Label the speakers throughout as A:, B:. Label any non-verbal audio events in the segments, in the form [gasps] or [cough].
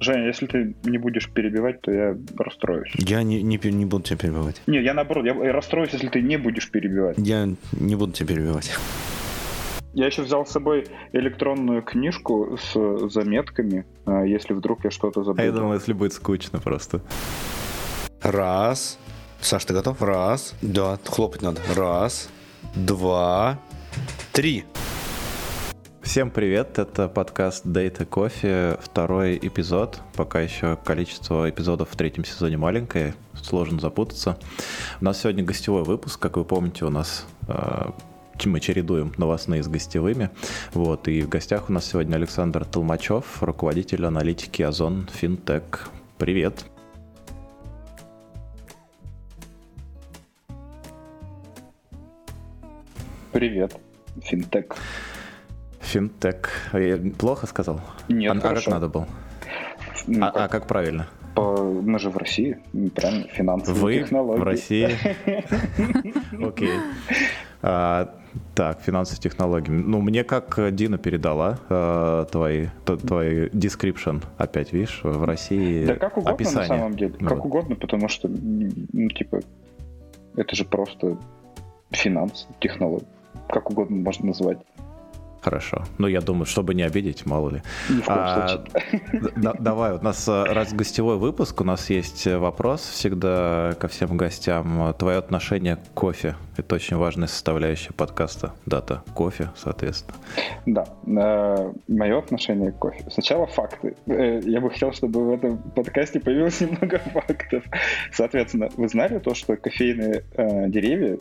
A: Женя, если ты не будешь перебивать, то я расстроюсь.
B: Я не, не, не буду тебя перебивать.
A: Не, я наоборот, я расстроюсь, если ты не будешь перебивать.
B: Я не буду тебя перебивать.
A: Я еще взял с собой электронную книжку с заметками, а, если вдруг я что-то забыл.
C: А я думал, если будет скучно просто.
B: Раз. Саш, ты готов? Раз. Да, хлопать надо. Раз, два, три.
C: Всем привет, это подкаст Data Coffee, второй эпизод. Пока еще количество эпизодов в третьем сезоне маленькое, сложно запутаться. У нас сегодня гостевой выпуск, как вы помните, у нас э, мы чередуем новостные с гостевыми. Вот, и в гостях у нас сегодня Александр Толмачев, руководитель аналитики Озон Финтек. Привет.
A: Привет, Финтек.
C: Финтек. Я плохо сказал?
A: Нет,
C: а, а как надо было?
A: Ну,
C: а, как? а как правильно?
A: По... Мы же в России, правильно, финансовые
C: Вы
A: технологии.
C: в России? [laughs] Окей. А, так, финансовые технологии. Ну, мне как Дина передала э, твои, твои description, опять, видишь, в России
A: Да как угодно
C: описание.
A: на самом деле,
C: Ну
A: как угодно, потому что, ну, типа, это же просто финанс, технологии. Как угодно можно назвать.
C: Хорошо. Ну, я думаю, чтобы не обидеть, мало ли.
A: Ни в коем
C: А,
A: случае.
C: да- Давай, у нас э, раз гостевой выпуск, у нас есть э, вопрос всегда ко всем гостям. Твое отношение к кофе. Это очень важная составляющая подкаста. Дата кофе, соответственно.
A: Да, мое отношение к кофе. Сначала факты. Э, Я бы хотел, чтобы в этом подкасте появилось [laughs] немного фактов. Соответственно, вы знали то, что кофейные э, деревья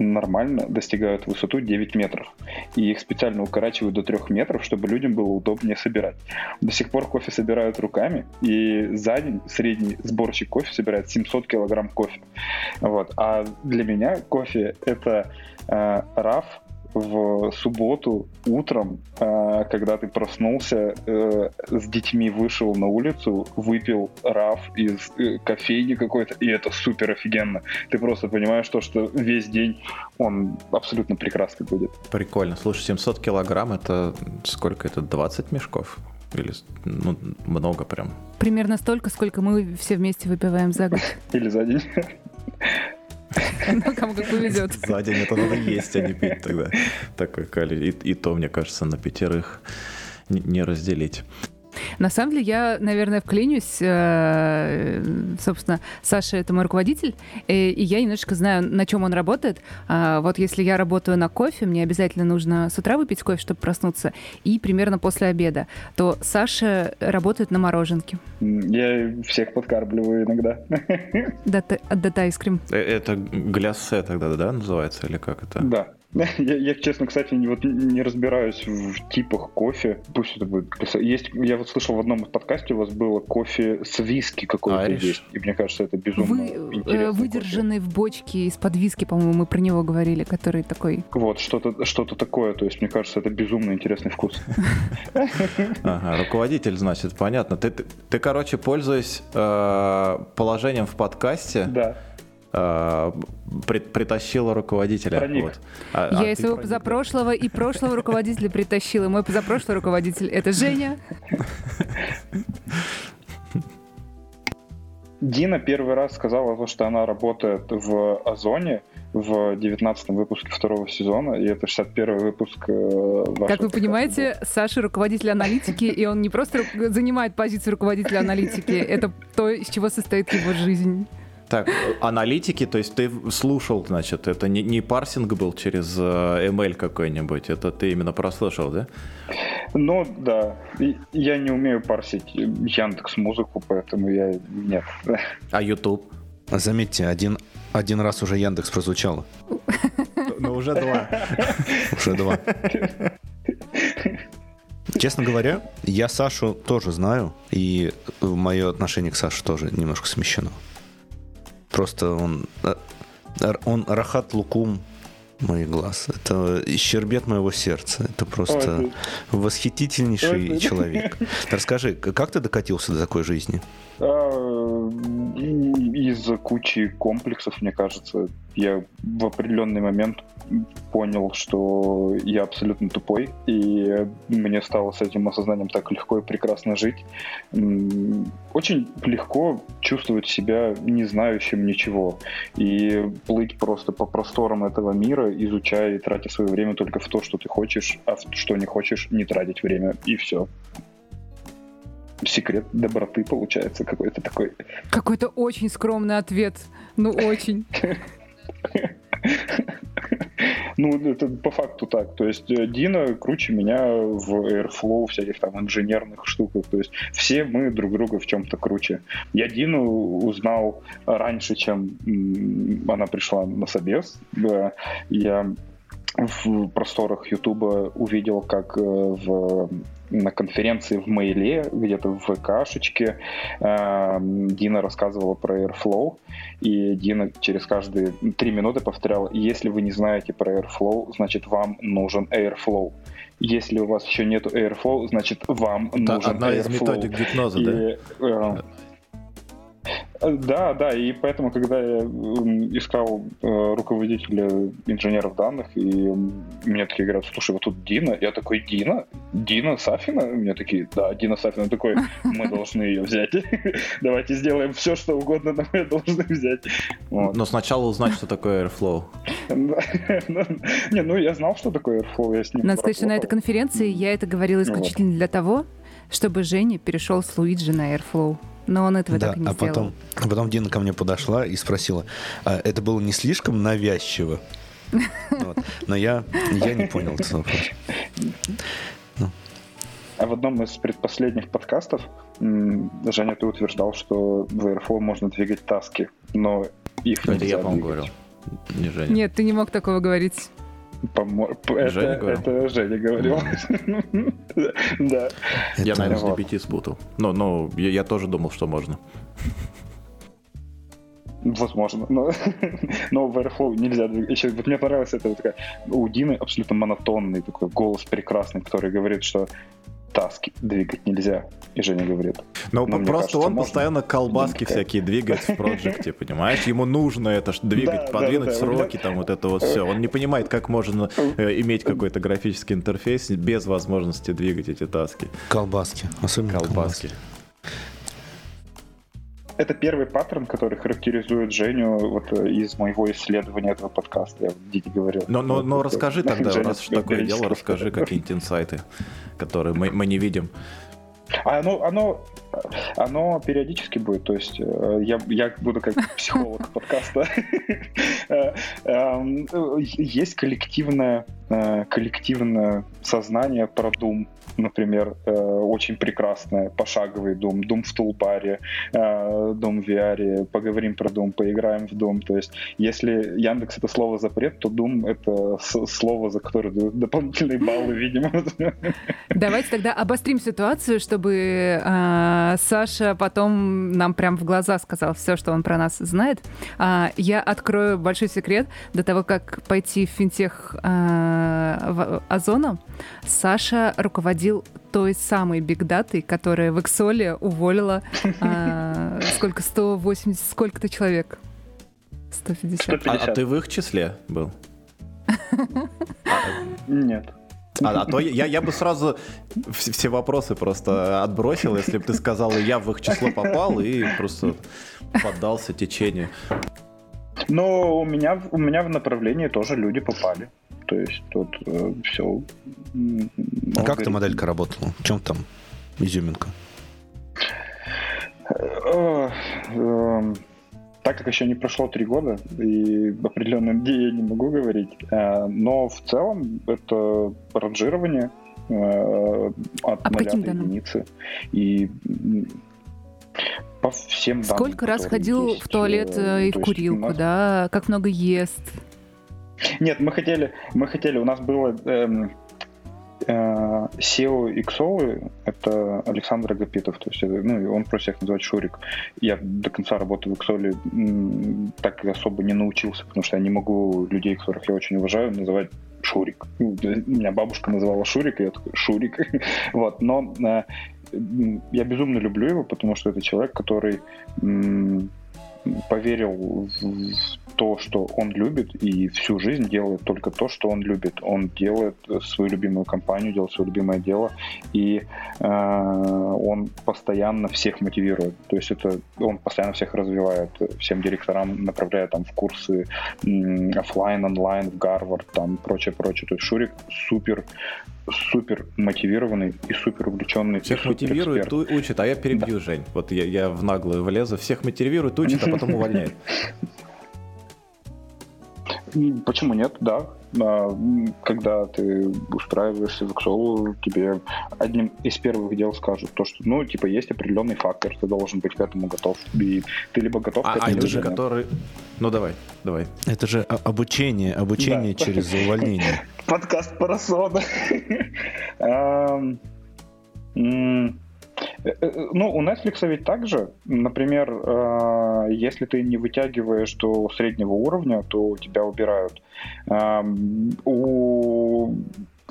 A: нормально достигают высоту 9 метров. И их специально укорачивают до 3 метров, чтобы людям было удобнее собирать. До сих пор кофе собирают руками, и за день средний сборщик кофе собирает 700 килограмм кофе. Вот. А для меня кофе — это э, раф в субботу утром, э, когда ты проснулся, э, с детьми вышел на улицу, выпил раф из э, кофейни какой-то, и это супер офигенно. Ты просто понимаешь то, что весь день он абсолютно прекрасный будет.
C: Прикольно. Слушай, 700 килограмм это сколько? Это 20 мешков? Или ну, много прям.
D: Примерно столько, сколько мы все вместе выпиваем за год.
A: Или за день.
D: Ну, кому как повезет.
C: За день это надо есть, а не пить тогда. Такой калий. И, и то, мне кажется, на пятерых не, разделить.
D: На самом деле, я, наверное, вклинюсь. э, Собственно, Саша — это мой руководитель, э, и я немножечко знаю, на чем он работает. А, Вот если я работаю на кофе, мне обязательно нужно с утра выпить кофе, чтобы проснуться, и примерно после обеда, то Саша работает на мороженке.
A: Я всех подкармливаю иногда. [laughs]
D: Дата, Ice
C: Э, Это гляссе тогда, да, называется? Или как это?
A: Да. [laughs] Я, я, честно, кстати, не, вот, не разбираюсь в типах кофе. Пусть это будет. Есть, я вот слышал в одном из подкасте у вас было кофе с виски какой-то
C: Ариш?
A: есть. И мне кажется, это безумно
D: Вы, э,
A: интересно.
D: выдержанный в бочке из-под виски, по-моему, мы про него говорили, который такой...
A: Вот, что-то что такое. То есть, мне кажется, это безумно интересный вкус. [laughs]
C: Ага, руководитель, значит, понятно. Ты, ты, ты, короче, пользуясь э, положением в подкасте,
A: Да.
C: Э, при- притащила руководителя.
A: Проник.
C: Вот. А- а
D: Я и
C: ты
D: своего
C: проник.
D: позапрошлого и прошлого руководителя притащила. Мой позапрошлый руководитель — это Женя.
A: Дина первый раз сказала, то, что она работает в Озоне в 19 выпуске второго сезона, и это 61 выпуск э,
D: Как вы понимаете, Саша руководитель аналитики, и он не просто занимает позицию руководителя аналитики, это то, из чего состоит его жизнь.
C: Так, аналитики, то есть ты слушал, значит, это не, не парсинг был через э, ML какой-нибудь, это ты именно прослушал, да?
A: Ну, да. Я не умею парсить Яндекс музыку, поэтому я нет.
C: А YouTube?
B: Заметьте, один, один раз уже Яндекс прозвучало.
C: Ну, уже два.
B: Уже два. Честно говоря, я Сашу тоже знаю, и мое отношение к Саше тоже немножко смещено. Просто он, э, он рахат лукум моих глаз. Это щербет моего сердца. Это просто
A: Ой,
B: восхитительнейший
A: Ой,
B: человек. [laughs] Расскажи, как ты докатился до такой жизни?
A: И- из-за кучи комплексов, мне кажется, я в определенный момент понял, что я абсолютно тупой, и мне стало с этим осознанием так легко и прекрасно жить. Очень легко чувствовать себя не знающим ничего и плыть просто по просторам этого мира, изучая и тратя свое время только в то, что ты хочешь, а в что не хочешь, не тратить время, и все секрет доброты получается какой-то такой.
D: Какой-то очень скромный ответ. Ну, очень.
A: Ну, это по факту так. То есть э, Дина круче меня в Airflow, всяких там инженерных штуках. То есть все мы друг друга в чем-то круче. Я Дину узнал раньше, чем она пришла на собес. Я в просторах Ютуба увидел, как э, в на конференции в Мейле, где-то в ВКшечке, э, Дина рассказывала про Airflow, и Дина через каждые три минуты повторяла, если вы не знаете про Airflow, значит вам нужен Airflow. Если у вас еще нет Airflow, значит вам
C: Это
A: нужен
C: одна
A: Airflow.
C: из методик гипноза,
A: и,
C: да?
A: Э, да, да, и поэтому, когда я искал э, руководителя инженеров данных, и мне такие говорят, слушай, вот тут Дина, я такой, Дина? Дина Сафина? Мне такие, да, Дина Сафина. такой, мы [laughs] должны ее взять. [laughs] Давайте сделаем все, что угодно, но мы должны взять.
C: Вот. Но сначала узнать, что такое Airflow. [laughs]
A: Не, ну я знал, что такое Airflow, я с ним
D: Надо сказать, что на этой конференции я это говорила исключительно для того, чтобы Женя перешел с Луиджи на Airflow. Но он этого
B: да,
D: так и не
B: а
D: сделал.
B: потом, а потом Дина ко мне подошла и спросила, а это было не слишком навязчиво? [laughs] Вот. Но я, я не понял этот вопрос.
A: А в одном из предпоследних подкастов Женя, ты утверждал, что в Airflow можно двигать таски, но их
C: Это
A: нельзя
C: я, по-моему,
A: двигать.
C: говорил. Не Женя.
D: Нет, ты не мог такого говорить.
A: Помо- п-
C: Женя
A: это, это Женя говорил. [laughs] Да.
C: Я, наверное, с. DBT спутал. Но, но я, тоже думал, что можно.
A: Возможно. Но, [laughs] но в Airflow нельзя. Еще, вот мне понравилось это вот такая, у Дины абсолютно монотонный такой голос прекрасный, который говорит, что таски двигать нельзя. И Женя говорит.
C: Но
A: Ну, мне
C: просто
A: кажется,
C: он
A: можно.
C: постоянно колбаски
A: Какая-
C: всякие двигает в проекте, понимаешь? Ему нужно это ж двигать,
A: Да,
C: подвинуть
A: да, да.
C: сроки, там вот это вот все. Он не понимает, как можно э, иметь какой-то графический интерфейс без возможности двигать эти таски.
B: Колбаски. Особенно колбаски.
C: Колбаски.
A: Это первый паттерн, который характеризует Женю вот э, из моего исследования этого подкаста. Я в Диде говорил.
C: Но, но, но расскажи тогда, раз такое дело, расскажи какие-нибудь инсайты, которые мы, мы не видим.
A: А оно, оно, оно периодически будет, то есть э, я, я буду как [laughs] психолог подкаста. Э, эм, Есть коллективное, э, коллективное сознание про Doom, например, очень прекрасное, пошаговый Doom, Doom в тулбаре, э, Doom в VR, поговорим про Doom, поиграем в Doom. То есть если Яндекс это слово запрет, то Doom это слово, за которое дают дополнительные баллы, видимо.
D: Давайте тогда обострим ситуацию, чтобы а, Саша потом нам прям в глаза сказал все, что он про нас знает. А, я открою большой секрет. До того, как пойти в финтех а, в Озону, Саша руководил той самой бигдатой, которая в Эксоле уволила [laughs] сколько, 180, сколько-то человек? 150.
A: 150.
C: А, а ты в их числе был?
A: Нет.
C: А, а то я, я бы сразу вс- все вопросы просто отбросил, если бы ты сказал, я в их число попал и просто поддался течению.
A: Но у меня, в- у меня в направлении тоже люди попали. То есть тут все.
B: А как эта моделька работала? В чем там изюминка?
A: Так как еще не прошло три года, и определенно где я не могу говорить, э, но в целом это ранжирование э, от
D: А
A: нуля до
D: данным?
A: единицы. И по всем данным,
D: Сколько раз ходил
A: есть,
D: в туалет
A: э,
D: э, и в курилку,
A: нас-
D: да? Как много ест?
A: Нет, мы хотели, мы хотели, у нас было эм, SEO XO, это Александр Агапитов, то есть, ну, он просто всех называет Шурик. Я до конца работы в XO так особо не научился, потому что я не могу людей, которых я очень уважаю, называть Шурик. Ну, Меня бабушка называла Шурик, и я такой Шурик. [laughs] вот, но э, я безумно люблю его, потому что это человек, который поверил в то, что он любит, и всю жизнь делает только то, что он любит. Он делает свою любимую компанию, делает свое любимое дело, и э, он постоянно всех мотивирует. То есть это он постоянно всех развивает, всем директорам направляет там в курсы офлайн, онлайн, в Гарвард, там прочее, прочее. То есть Шурик супер супер мотивированный и супер увлеченный.
C: Всех мотивирует, учит, а я перебью, да. Жень. Вот я, я в наглую влезу. Всех мотивирует, учит, а потом увольняет. [laughs]
A: Почему нет, да. А, когда ты устраиваешься в Xolo, тебе одним из первых дел скажут то, что, ну, типа, есть определенный фактор, ты должен быть к этому готов. И ты либо готов
C: а,
A: к этому,
C: а это же который... Ну, давай, давай.
B: Это же обучение, обучение да. через увольнение. [laughs]
A: Подкаст Парасона. [laughs] Э, э, ну, у Netflix ведь также, например, э, если ты не вытягиваешь до среднего уровня, то тебя убирают. Эм, у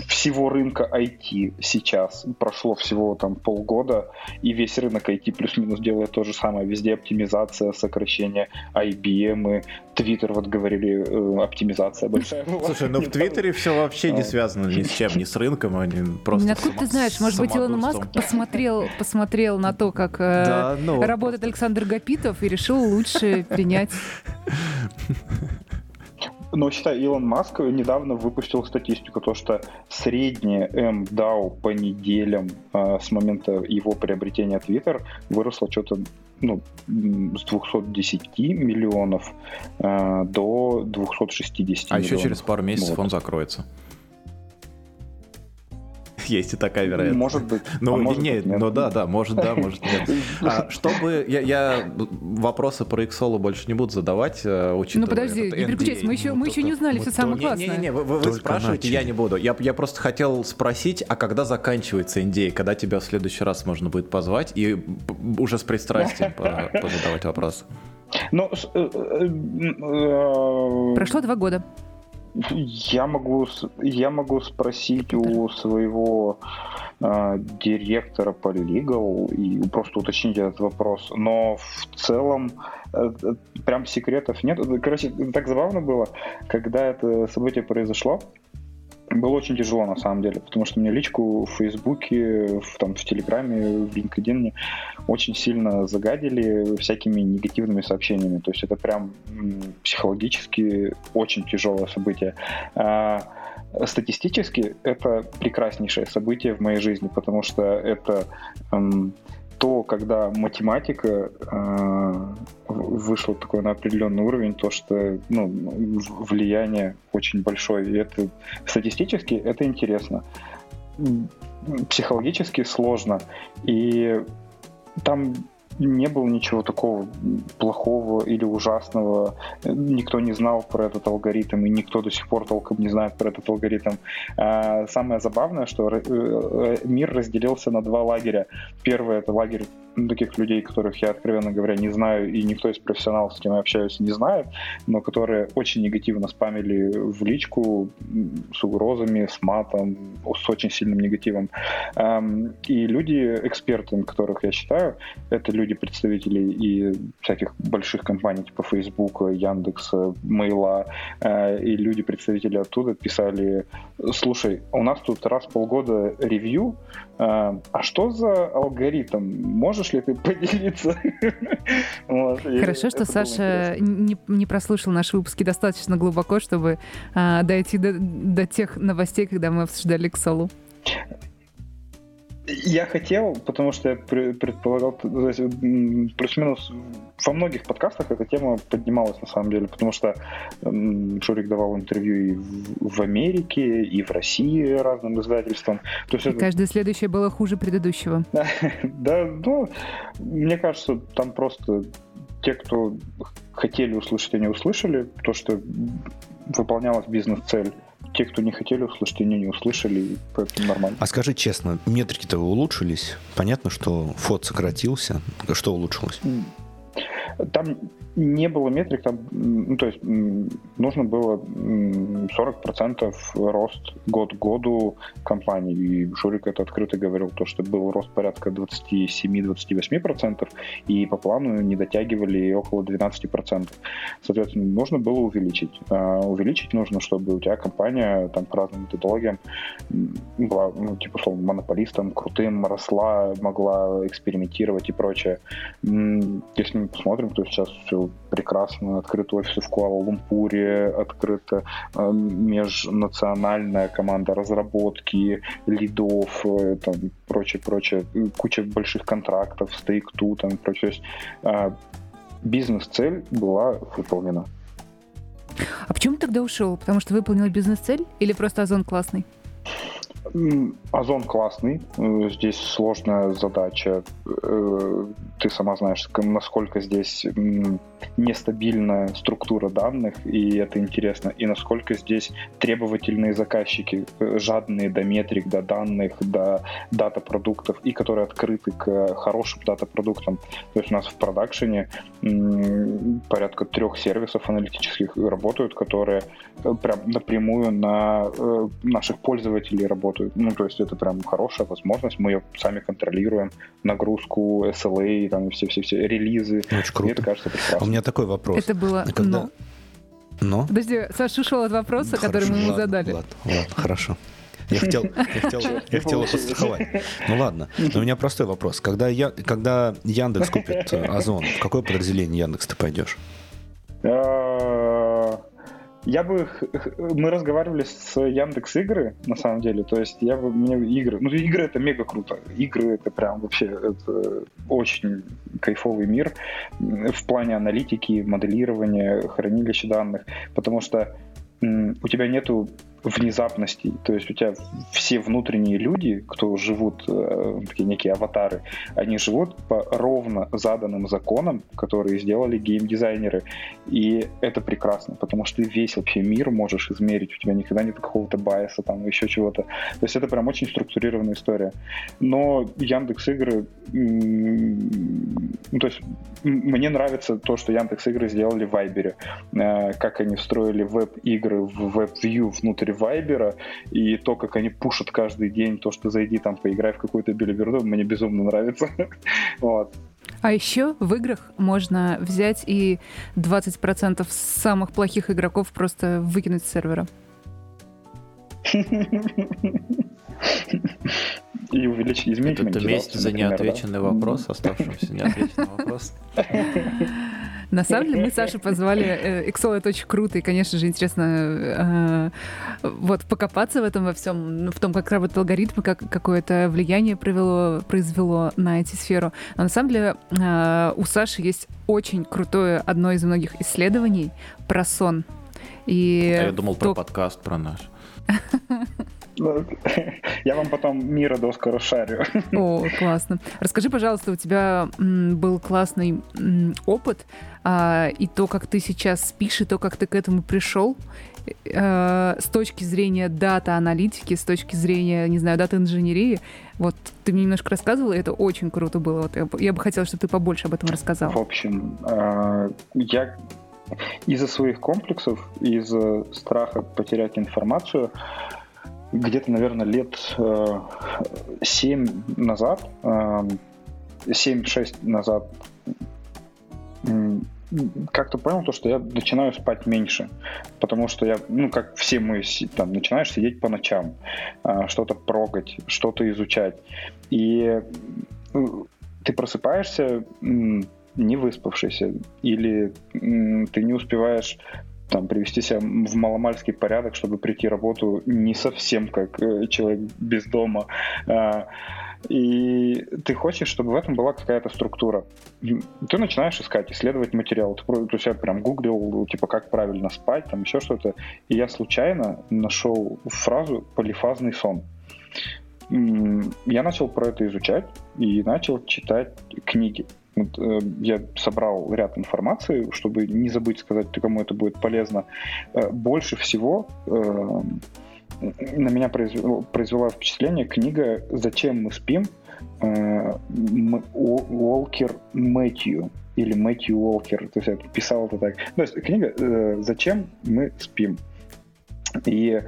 A: всего рынка IT сейчас. Прошло всего там полгода, и весь рынок IT плюс-минус делает то же самое. Везде оптимизация, сокращение IBM, и Twitter, вот говорили, э, оптимизация большая.
C: Слушай, ну в Твиттере все вообще не связано ни с чем, ни с рынком, они просто
D: Откуда ты знаешь, может быть, Илон Маск посмотрел, посмотрел на то, как э, ну, работает Александр Гапитов и решил лучше принять [laughs]
A: но считай, Илон Маск недавно выпустил статистику, то что средняя MDAO по неделям э, с момента его приобретения Twitter выросла что-то ну, с 210 миллионов э, до 260
C: а
A: миллионов.
C: еще через пару месяцев вот. он закроется есть и такая вероятность.
A: Может быть. [laughs]
C: Ну,
A: а может
C: нет, быть, нет. ну да, да, может да, может нет. [laughs] А, чтобы я, я вопросы про Xolo больше не буду задавать, э, учитывая.
D: Ну подожди, не переключайся, мы еще, ну, мы еще не узнали все самое классное.
C: Не-не-не, вы, вы спрашиваете, начали. я не буду. Я, я просто хотел спросить, а когда заканчивается NDA, когда тебя в следующий раз можно будет позвать и уже с пристрастием [laughs] позадавать вопросы?
A: Ну, э,
D: э, Прошло два года.
A: Я могу, я могу спросить у своего э, директора по legal и просто уточнить этот вопрос. Но в целом э, прям секретов нет. Короче, так забавно было, когда это событие произошло было очень тяжело на самом деле, потому что мне личку в Фейсбуке, в, там, в Телеграме, в LinkedIn очень сильно загадили всякими негативными сообщениями. То есть это прям психологически очень тяжелое событие. А, статистически это прекраснейшее событие в моей жизни, потому что это эм, то, когда математика э, вышла такой на определенный уровень, то, что ну, влияние очень большое. И это статистически это интересно. Психологически сложно. И там не было ничего такого плохого или ужасного. Никто не знал про этот алгоритм, и никто до сих пор толком не знает про этот алгоритм. А самое забавное, что э, э, мир разделился на два лагеря. Первый — это лагерь таких людей, которых я, откровенно говоря, не знаю, и никто из профессионалов, с кем я общаюсь, не знает, но которые очень негативно спамили в личку с угрозами, с матом, с очень сильным негативом. И люди, эксперты, которых я считаю, это люди, представители и всяких больших компаний типа Facebook, Яндекса, Мейла, э, и люди, представители оттуда писали, слушай, у нас тут раз в полгода ревью, а что за алгоритм? Можешь ли ты [laughs] поделиться?
D: вот, Хорошо, что Саша не, не прослушал наши выпуски достаточно глубоко, чтобы а, дойти до, до тех новостей, когда мы обсуждали Ксолу.
A: Я хотел, потому что я предполагал, плюс-минус во многих подкастах эта тема поднималась на самом деле, потому что Шурик давал интервью и в Америке, и в России разным издательствам.
D: То есть и это... каждое следующее было хуже предыдущего. [laughs]
A: да, ну, мне кажется, там просто те, кто хотели услышать, они услышали то, что выполнялась бизнес-цель те, кто не хотели услышать, они не услышали, поэтому нормально.
B: А скажи честно, метрики-то улучшились? Понятно, что фот сократился. Что улучшилось?
A: Там не было метрик, там, ну, то есть нужно было 40% рост год к году компании. И Шурик это открыто говорил, то, что был рост порядка 27-28%, и по плану не дотягивали около 12%. Соответственно, нужно было увеличить. А увеличить нужно, чтобы у тебя компания там по разным методологиям была, ну, типа, условно, монополистом, крутым, росла, могла экспериментировать и прочее. Если мы посмотрим, то сейчас все прекрасно, открыты офисы в Куала-Лумпуре, открыта э, межнациональная команда разработки, лидов, э, там, прочее, прочее, куча больших контрактов, стейк-ту, там, прочее. То есть э, бизнес-цель была выполнена.
D: А почему ты тогда ушел? Потому что выполнил бизнес-цель или просто Озон классный?
A: Озон классный, э, здесь сложная задача. Э, ты сама знаешь, насколько здесь нестабильная структура данных, и это интересно, и насколько здесь требовательные заказчики, э, жадные до метрик, до данных, до дата продуктов, и которые открыты к хорошим дата продуктам. То есть у нас в продакшене порядка трех сервисов аналитических работают, которые прям напрямую на наших пользователей работают работают. Ну, то есть это прям хорошая возможность. Мы ее сами контролируем. Нагрузку, SLA, там все-все-все релизы.
B: Очень круто. Мне это кажется прекрасно. У меня такой вопрос.
D: Это было Когда... но.
B: Но?
D: Подожди, Саша ушел от вопроса, ну, который мы ему
B: ладно,
D: задали.
B: Ладно, ладно, хорошо. Я [laughs] хотел, я хотел, я хотел подстраховать. Ну ладно. Но у меня простой вопрос. Когда, я, когда Яндекс купит э, Озон, в какое подразделение Яндекс ты пойдешь?
A: Я бы... Мы разговаривали с Яндекс Игры, на самом деле. То есть я бы... Мне игры... Ну, игры это мега круто. Игры это прям вообще это очень кайфовый мир в плане аналитики, моделирования, хранилища данных. Потому что у тебя нету внезапностей. То есть у тебя все внутренние люди, кто живут, э, такие некие аватары, они живут по ровно заданным законам, которые сделали геймдизайнеры. И это прекрасно, потому что ты весь вообще мир можешь измерить. У тебя никогда нет какого-то байса, там еще чего-то. То есть это прям очень структурированная история. Но Яндекс Игры, ну, то есть мне нравится то, что Яндекс Игры сделали в Вайбере, э, как они встроили веб-игры в веб-вью внутри внутрь Вайбера, и то, как они пушат каждый день, то, что зайди там, поиграй в какую-то билиберду, мне безумно нравится. [laughs] вот.
D: А еще в играх можно взять и 20% самых плохих игроков просто выкинуть с сервера. [laughs]
A: И увеличить, изменить
C: Это месть за неотвеченный вопрос, оставшийся неотвеченный вопрос. [laughs]
D: На самом деле мы Сашу позвали. Э, Excel это очень круто, и, конечно же, интересно э, вот покопаться в этом во всем, ну, в том, как работают алгоритмы, как какое то влияние провело, произвело на эти сферу. Но на самом деле э, у Саши есть очень крутое одно из многих исследований про сон. И
C: а я думал то... про подкаст про наш. [laughs]
A: Ну, [laughs] я вам потом мира доску расшарю. [laughs]
D: О, классно. Расскажи, пожалуйста, у тебя был классный опыт, а, и то, как ты сейчас спишь, и то, как ты к этому пришел, э, с точки зрения дата-аналитики, с точки зрения, не знаю, дата-инженерии. Вот ты мне немножко рассказывал, и это очень круто было. Вот я, я бы хотела, чтобы ты побольше об этом рассказал.
A: В общем, э, я из-за своих комплексов, из-за страха потерять информацию, где-то, наверное, лет э, 7 назад, э, 7-6 назад как-то понял то, что я начинаю спать меньше, потому что я, ну, как все мы, там, начинаешь сидеть по ночам, э, что-то прогать, что-то изучать, и ну, ты просыпаешься не выспавшийся, или ты не успеваешь там, привести себя в маломальский порядок, чтобы прийти работу не совсем как э, человек без дома. А, и ты хочешь, чтобы в этом была какая-то структура. Ты начинаешь искать, исследовать материал. Ты, то есть прям гуглил, типа, как правильно спать, там еще что-то. И я случайно нашел фразу «полифазный сон». Я начал про это изучать и начал читать книги. Вот, э, я собрал ряд информации, чтобы не забыть сказать, кому это будет полезно. Э, больше всего э, на меня произвела, произвела впечатление книга «Зачем мы спим» Уолкер Мэтью. или Мэтью Уолкер, то есть я писал это так. То есть книга «Зачем мы спим?». И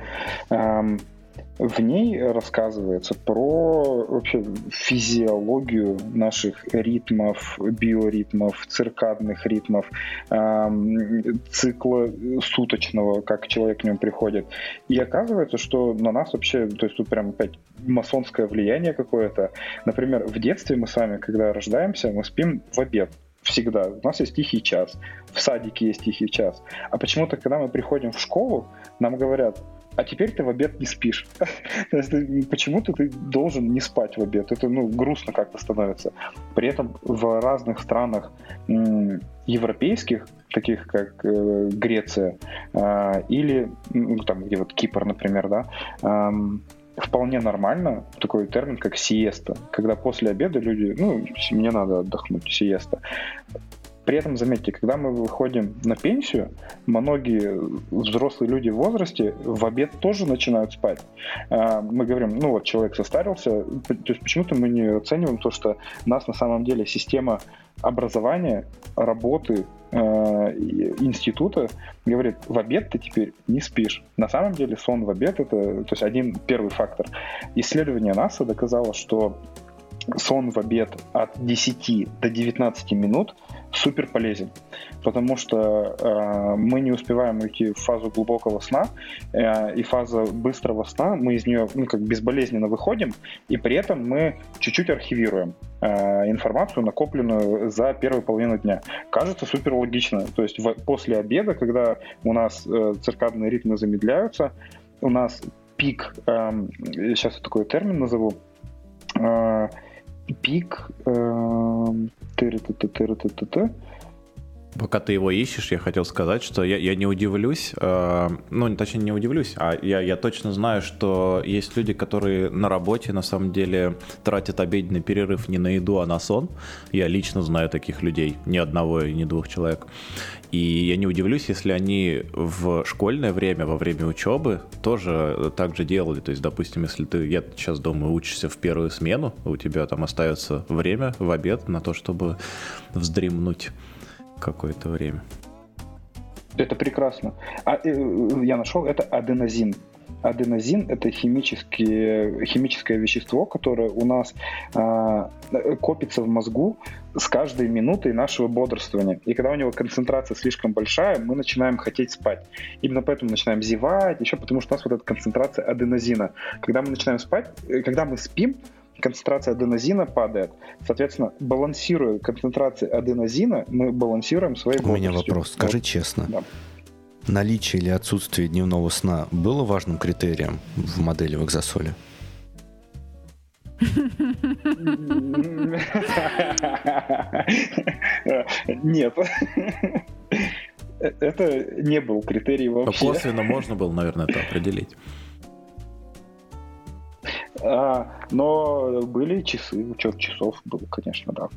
A: эм, в ней рассказывается про вообще физиологию наших ритмов, биоритмов, циркадных ритмов, эм, цикла суточного, как человек к нему приходит. И оказывается, что на нас вообще, то есть тут прям опять масонское влияние какое-то. Например, в детстве мы сами, когда рождаемся, мы спим в обед всегда. У нас есть тихий час, в садике есть тихий час. А почему-то, когда мы приходим в школу, нам говорят, а теперь ты в обед не спишь. [laughs] Почему-то ты должен не спать в обед. Это ну, грустно как-то становится. При этом в разных странах европейских, таких как э, Греция э, или ну, там где вот Кипр, например, да, э, вполне нормально такой термин, как сиеста, когда после обеда люди, ну, мне надо отдохнуть, сиеста. При этом, заметьте, когда мы выходим на пенсию, многие взрослые люди в возрасте в обед тоже начинают спать. А, мы говорим, ну вот человек состарился, то есть почему-то мы не оцениваем то, что нас на самом деле система образования, работы, э, института говорит, в обед ты теперь не спишь. На самом деле сон в обед это то есть один первый фактор. Исследование НАСА доказало, что сон в обед от 10 до 19 минут супер полезен, потому что э, мы не успеваем уйти в фазу глубокого сна, э, и фаза быстрого сна, мы из нее ну, как безболезненно выходим, и при этом мы чуть-чуть архивируем э, информацию, накопленную за первую половину дня. Кажется супер логично, то есть в, после обеда, когда у нас э, циркадные ритмы замедляются, у нас пик, э, сейчас такой термин назову, э, пик
C: Пока ты его ищешь, я хотел сказать, что я, я не удивлюсь, э, ну, точнее, не удивлюсь, а я, я точно знаю, что есть люди, которые на работе, на самом деле, тратят обеденный перерыв не на еду, а на сон. Я лично знаю таких людей, ни одного и ни двух человек. И я не удивлюсь, если они в школьное время, во время учебы тоже так же делали. То есть, допустим, если ты я сейчас дома учишься в первую смену, у тебя там остается время в обед на то, чтобы вздремнуть какое-то время.
A: Это прекрасно. А, э, я нашел, это аденозин. Аденозин – это химическое вещество, которое у нас э, копится в мозгу с каждой минутой нашего бодрствования. И когда у него концентрация слишком большая, мы начинаем хотеть спать. Именно поэтому начинаем зевать, еще потому что у нас вот эта концентрация аденозина. Когда мы начинаем спать, э, когда мы спим, концентрация аденозина падает. Соответственно, балансируя концентрации аденозина, мы балансируем свои
B: У меня вопрос. Скажи вот. честно. Да. Наличие или отсутствие дневного сна было важным критерием в модели в экзосоле?
A: Нет. Это не был критерий вообще.
C: Но косвенно можно было, наверное, это определить.
A: А, но были часы, учет часов был, конечно, да.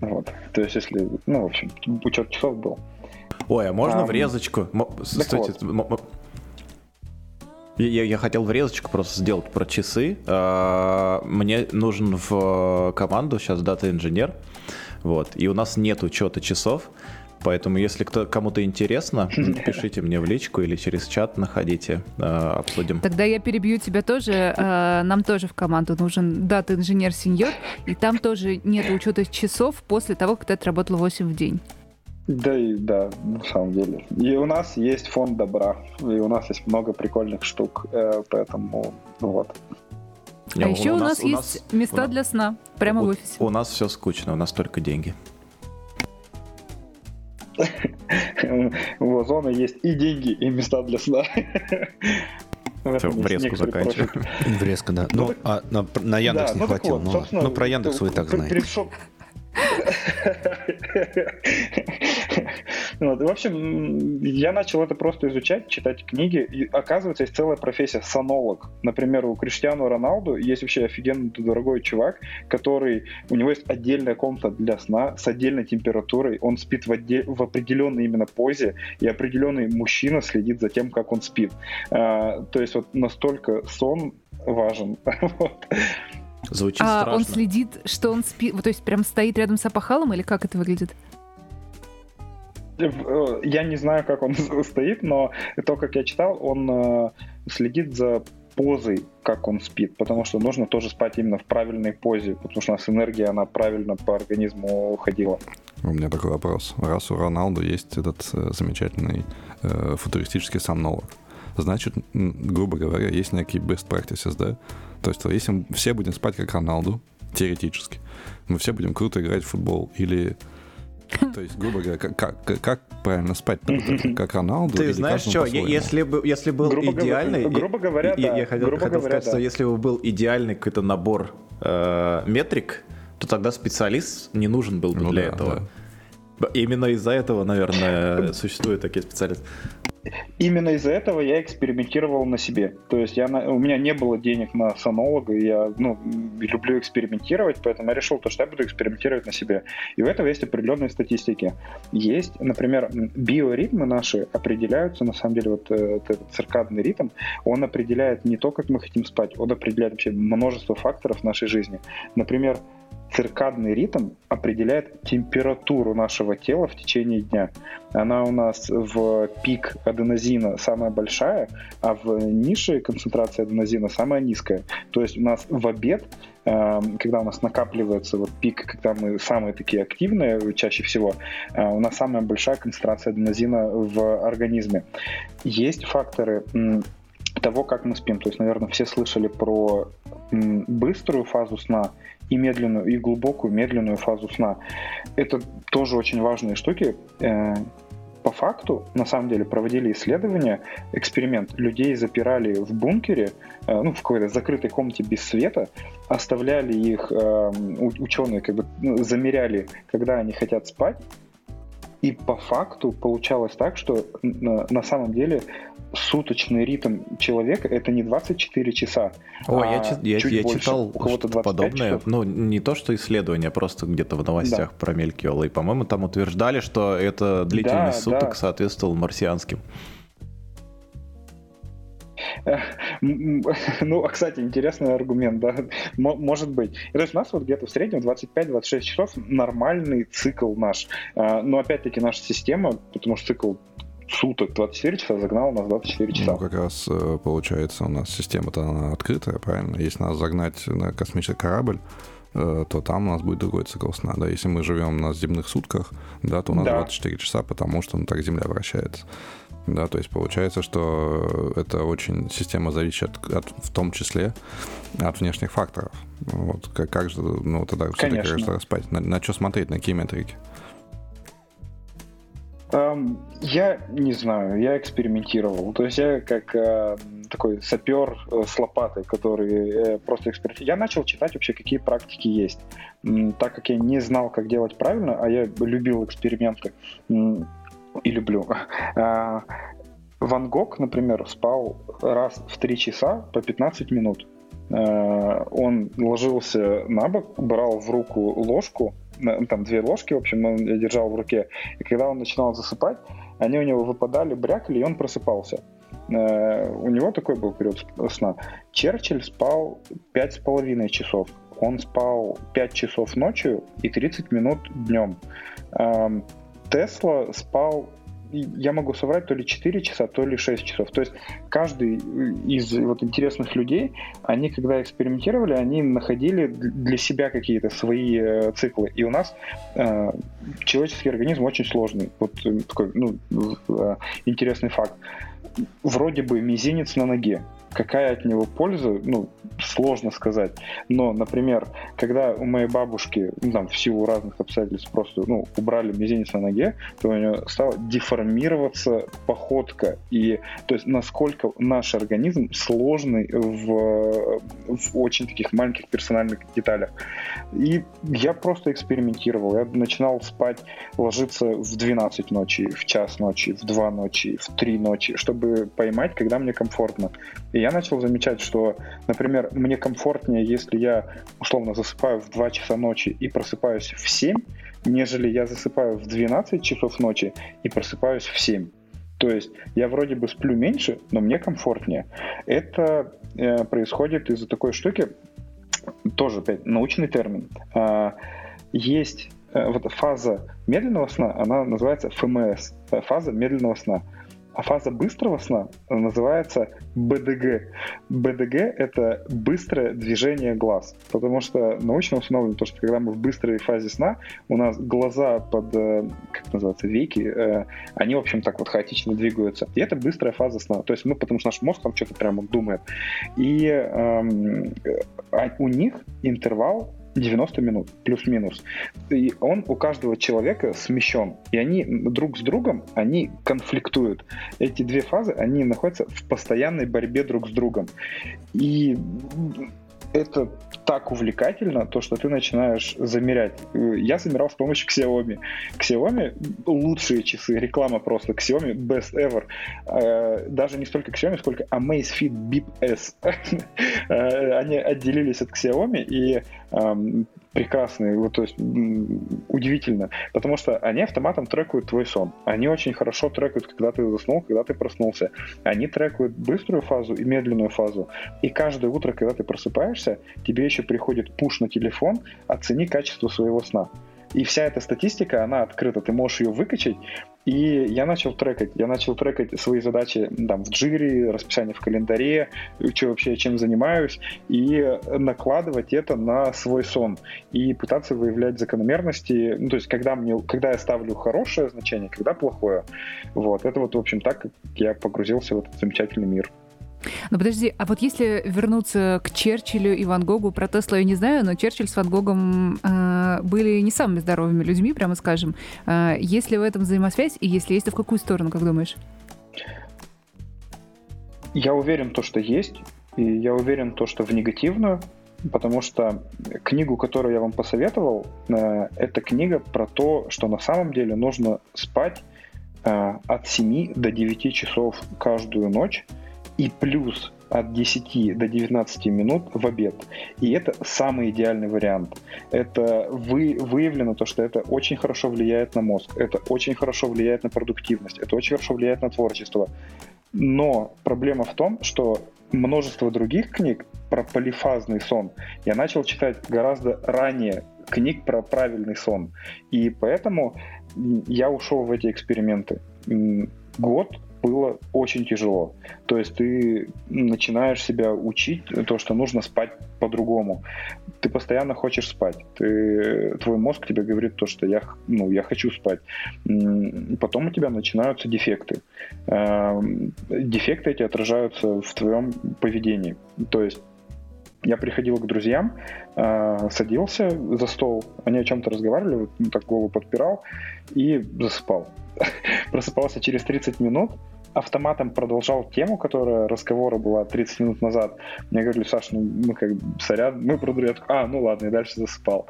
A: Вот. То есть, если, ну, в общем, учет часов был.
C: Ой, а можно а, врезочку? Стойте, вот. Я, я хотел врезочку просто сделать про часы. А, мне нужен в команду сейчас дата-инженер. Вот. И у нас нет учета часов. Поэтому, если кто, кому-то интересно, [laughs] пишите мне в личку или через чат находите, э, обсудим.
D: Тогда я перебью тебя тоже. Э, нам тоже в команду нужен дата-инженер-сеньор, и там тоже нет учета часов после того, как ты отработал 8 в день.
A: Да и да, на самом деле. И у нас есть фонд добра, и у нас есть много прикольных штук, э, поэтому вот.
D: А еще у нас, у нас есть места у для сна прямо
C: у,
D: в офисе.
C: У нас все скучно, у нас только деньги.
A: У Озона есть и деньги, и места для сна.
C: Все, врезку заканчиваем.
B: Врезка, да. Ну, а на, Яндекс не хватило. Ну, ну, про Яндекс вы и так знаете. [laughs]
A: Вот. В общем, я начал это просто изучать, читать книги, и оказывается, есть целая профессия сонолог. Например, у Криштиану Роналду есть вообще офигенно дорогой чувак, который, у него есть отдельная комната для сна с отдельной температурой, он спит в, отдель, в определенной именно позе, и определенный мужчина следит за тем, как он спит. А, то есть вот настолько сон важен. [laughs] вот.
C: Звучит а страшно.
D: он следит, что он спит, то есть прям стоит рядом с опахалом или как это выглядит?
A: Я не знаю, как он [laughs] стоит, но то, как я читал, он следит за позой, как он спит, потому что нужно тоже спать именно в правильной позе, потому что у нас энергия, она правильно по организму уходила.
E: У меня такой вопрос. Раз у Роналду есть этот э, замечательный э, футуристический сомнолог, значит, грубо говоря, есть некие best practices, да? То есть, если мы все будем спать как Роналду, теоретически, мы все будем круто играть в футбол или [laughs] то есть, грубо говоря, как, как, как правильно спать? Как Роналду?
C: Ты знаешь что, если, бы, если был грубо идеальный...
A: Говоря, грубо говоря,
C: я,
A: да.
C: Я хотел,
A: грубо
C: хотел
A: говоря,
C: сказать,
A: да.
C: что если бы был идеальный какой-то набор э, метрик, то тогда специалист не нужен был бы
E: ну,
C: для
E: да,
C: этого.
E: Да.
C: Именно из-за этого, наверное, существуют такие специалисты.
A: Именно из-за этого я экспериментировал на себе. То есть я у меня не было денег на сонолога, и я ну, люблю экспериментировать, поэтому я решил, то, что я буду экспериментировать на себе. И в этом есть определенные статистики. Есть, например, биоритмы наши определяются, на самом деле, вот, э, этот циркадный ритм, он определяет не то, как мы хотим спать, он определяет вообще множество факторов нашей жизни. Например, циркадный ритм определяет температуру нашего тела в течение дня. Она у нас в пик аденозина самая большая, а в нише концентрация аденозина самая низкая. То есть у нас в обед, когда у нас накапливается вот пик, когда мы самые такие активные чаще всего, у нас самая большая концентрация аденозина в организме. Есть факторы того, как мы спим. То есть, наверное, все слышали про быструю фазу сна и медленную, и глубокую медленную фазу сна. Это тоже очень важные штуки. Э, по факту, на самом деле, проводили исследования, эксперимент. Людей запирали в бункере, э, ну, в какой-то закрытой комнате без света, оставляли их, э, ученые как бы ну, замеряли, когда они хотят спать, и по факту получалось так, что на самом деле суточный ритм человека это не 24 часа.
C: О, а я, я, я больше, читал подобное. Часов. Ну, не то, что исследование, а просто где-то в новостях да. промелькивало. И, по-моему, там утверждали, что это длительность да, суток да. соответствовал марсианским. [laughs]
A: Ну, а, кстати, интересный аргумент, да, может быть. И, то есть у нас вот где-то в среднем 25-26 часов нормальный цикл наш. А, но опять-таки наша система, потому что цикл суток 24 часа загнал нас 24 часа.
E: Ну, как раз э, получается у нас система-то она открытая, правильно? Если нас загнать на космический корабль, э, то там у нас будет другой цикл сна, да, если мы живем на земных сутках, да, то у нас да. 24 часа, потому что ну, так Земля вращается. Да, то есть получается, что это очень система зависит от, от, в том числе от внешних факторов. Вот как, как же, ну тогда все-таки спать? На, на что смотреть, на какие метрики?
A: Um, я не знаю, я экспериментировал. То есть я как э, такой сапер э, с лопатой, который э, просто экспериментирует. Я начал читать вообще, какие практики есть. Так как я не знал, как делать правильно, а я любил эксперименты. И люблю. [laughs] А, Ван Гог, например, спал раз в 3 часа по 15 минут. А, он ложился на бок, брал в руку ложку, там две ложки, в общем, он держал в руке. И когда он начинал засыпать, они у него выпадали, брякали, и он просыпался. А, у него такой был период сна. Черчилль спал 5,5 часов. Он спал 5 часов ночью и 30 минут днем. Тесла спал я могу соврать, то ли 4 часа, то ли 6 часов. То есть каждый из вот интересных людей, они когда экспериментировали, они находили для себя какие-то свои э, циклы. И у нас э, человеческий организм очень сложный. Вот э, такой ну, э, интересный факт. Вроде бы мизинец на ноге. Какая от него польза, ну, сложно сказать. Но, например, когда у моей бабушки, ну, там, в силу разных обстоятельств просто, ну, убрали мизинец на ноге, то у нее стала деформироваться походка. И, то есть, насколько наш организм сложный в, в очень таких маленьких персональных деталях. И я просто экспериментировал. Я начинал спать, ложиться в 12 ночи, в час ночи, в 2 ночи, в 3 ночи, чтобы поймать, когда мне комфортно. И я начал замечать, что, например, мне комфортнее, если я условно засыпаю в 2 часа ночи и просыпаюсь в 7, нежели я засыпаю в 12 часов ночи и просыпаюсь в 7. То есть я вроде бы сплю меньше, но мне комфортнее. Это э, происходит из-за такой штуки, тоже опять научный термин. Э, есть вот фаза медленного сна, она называется ФМС, фаза медленного сна. А фаза быстрого сна называется БДГ. БДГ — это быстрое движение глаз, потому что научно установлено то, что когда мы в быстрой фазе сна, у нас глаза под, э, как называется, веки, э, они, в общем, так вот хаотично двигаются. И это быстрая фаза сна. То есть мы, потому что наш мозг там что-то прямо думает. И эм, а у них интервал 90 минут, плюс-минус. И он у каждого человека смещен. И они друг с другом, они конфликтуют. Эти две фазы, они находятся в постоянной борьбе друг с другом. И это так увлекательно, то, что ты начинаешь замерять. Я замерял с помощью Xiaomi. Xiaomi лучшие часы, реклама просто. Xiaomi best ever. Э, даже не столько Xiaomi, сколько Amazfit Bip S. [laughs] Э, они отделились от Xiaomi и эм, прекрасные, вот, то есть удивительно, потому что они автоматом трекают твой сон. Они очень хорошо трекают, когда ты заснул, когда ты проснулся. Они трекают быструю фазу и медленную фазу. И каждое утро, когда ты просыпаешься, тебе еще приходит пуш на телефон, оцени качество своего сна. И вся эта статистика, она открыта, ты можешь ее выкачать. И я начал трекать. Я начал трекать свои задачи там, в джире, расписание в календаре, что вообще, чем занимаюсь, и накладывать это на свой сон. И пытаться выявлять закономерности. Ну, то есть, когда, мне, когда я ставлю хорошее значение, когда плохое. Вот. Это вот, в общем, так, как я погрузился в этот замечательный мир.
D: Ну подожди, а вот если вернуться к Черчиллю и Ван Гогу, про Теслу я не знаю, но Черчилль с Ван Гогом э, были не самыми здоровыми людьми, прямо скажем. Э, есть ли в этом взаимосвязь, и если есть, то в какую сторону, как думаешь?
A: Я уверен, то, что есть, и я уверен, то, что в негативную, потому что книгу, которую я вам посоветовал, э, это книга про то, что на самом деле нужно спать э, от 7 до 9 часов каждую ночь, и плюс от 10 до 19 минут в обед. И это самый идеальный вариант. Это вы, выявлено то, что это очень хорошо влияет на мозг, это очень хорошо влияет на продуктивность, это очень хорошо влияет на творчество. Но проблема в том, что множество других книг про полифазный сон я начал читать гораздо ранее книг про правильный сон. И поэтому я ушел в эти эксперименты. Год было очень тяжело. То есть ты начинаешь себя учить то, что нужно спать по-другому. Ты постоянно хочешь спать. Ты, твой мозг тебе говорит то, что я, ну, я хочу спать. Потом у тебя начинаются дефекты. Эм, дефекты эти отражаются в твоем поведении. То есть я приходил к друзьям, э, садился за стол, они о чем-то разговаривали, вот, так голову подпирал и засыпал. [laughs] Просыпался через 30 минут, автоматом продолжал тему, которая разговора была 30 минут назад. Мне говорили, Саша, ну мы как сорян, мы продали. А, ну ладно, и дальше засыпал.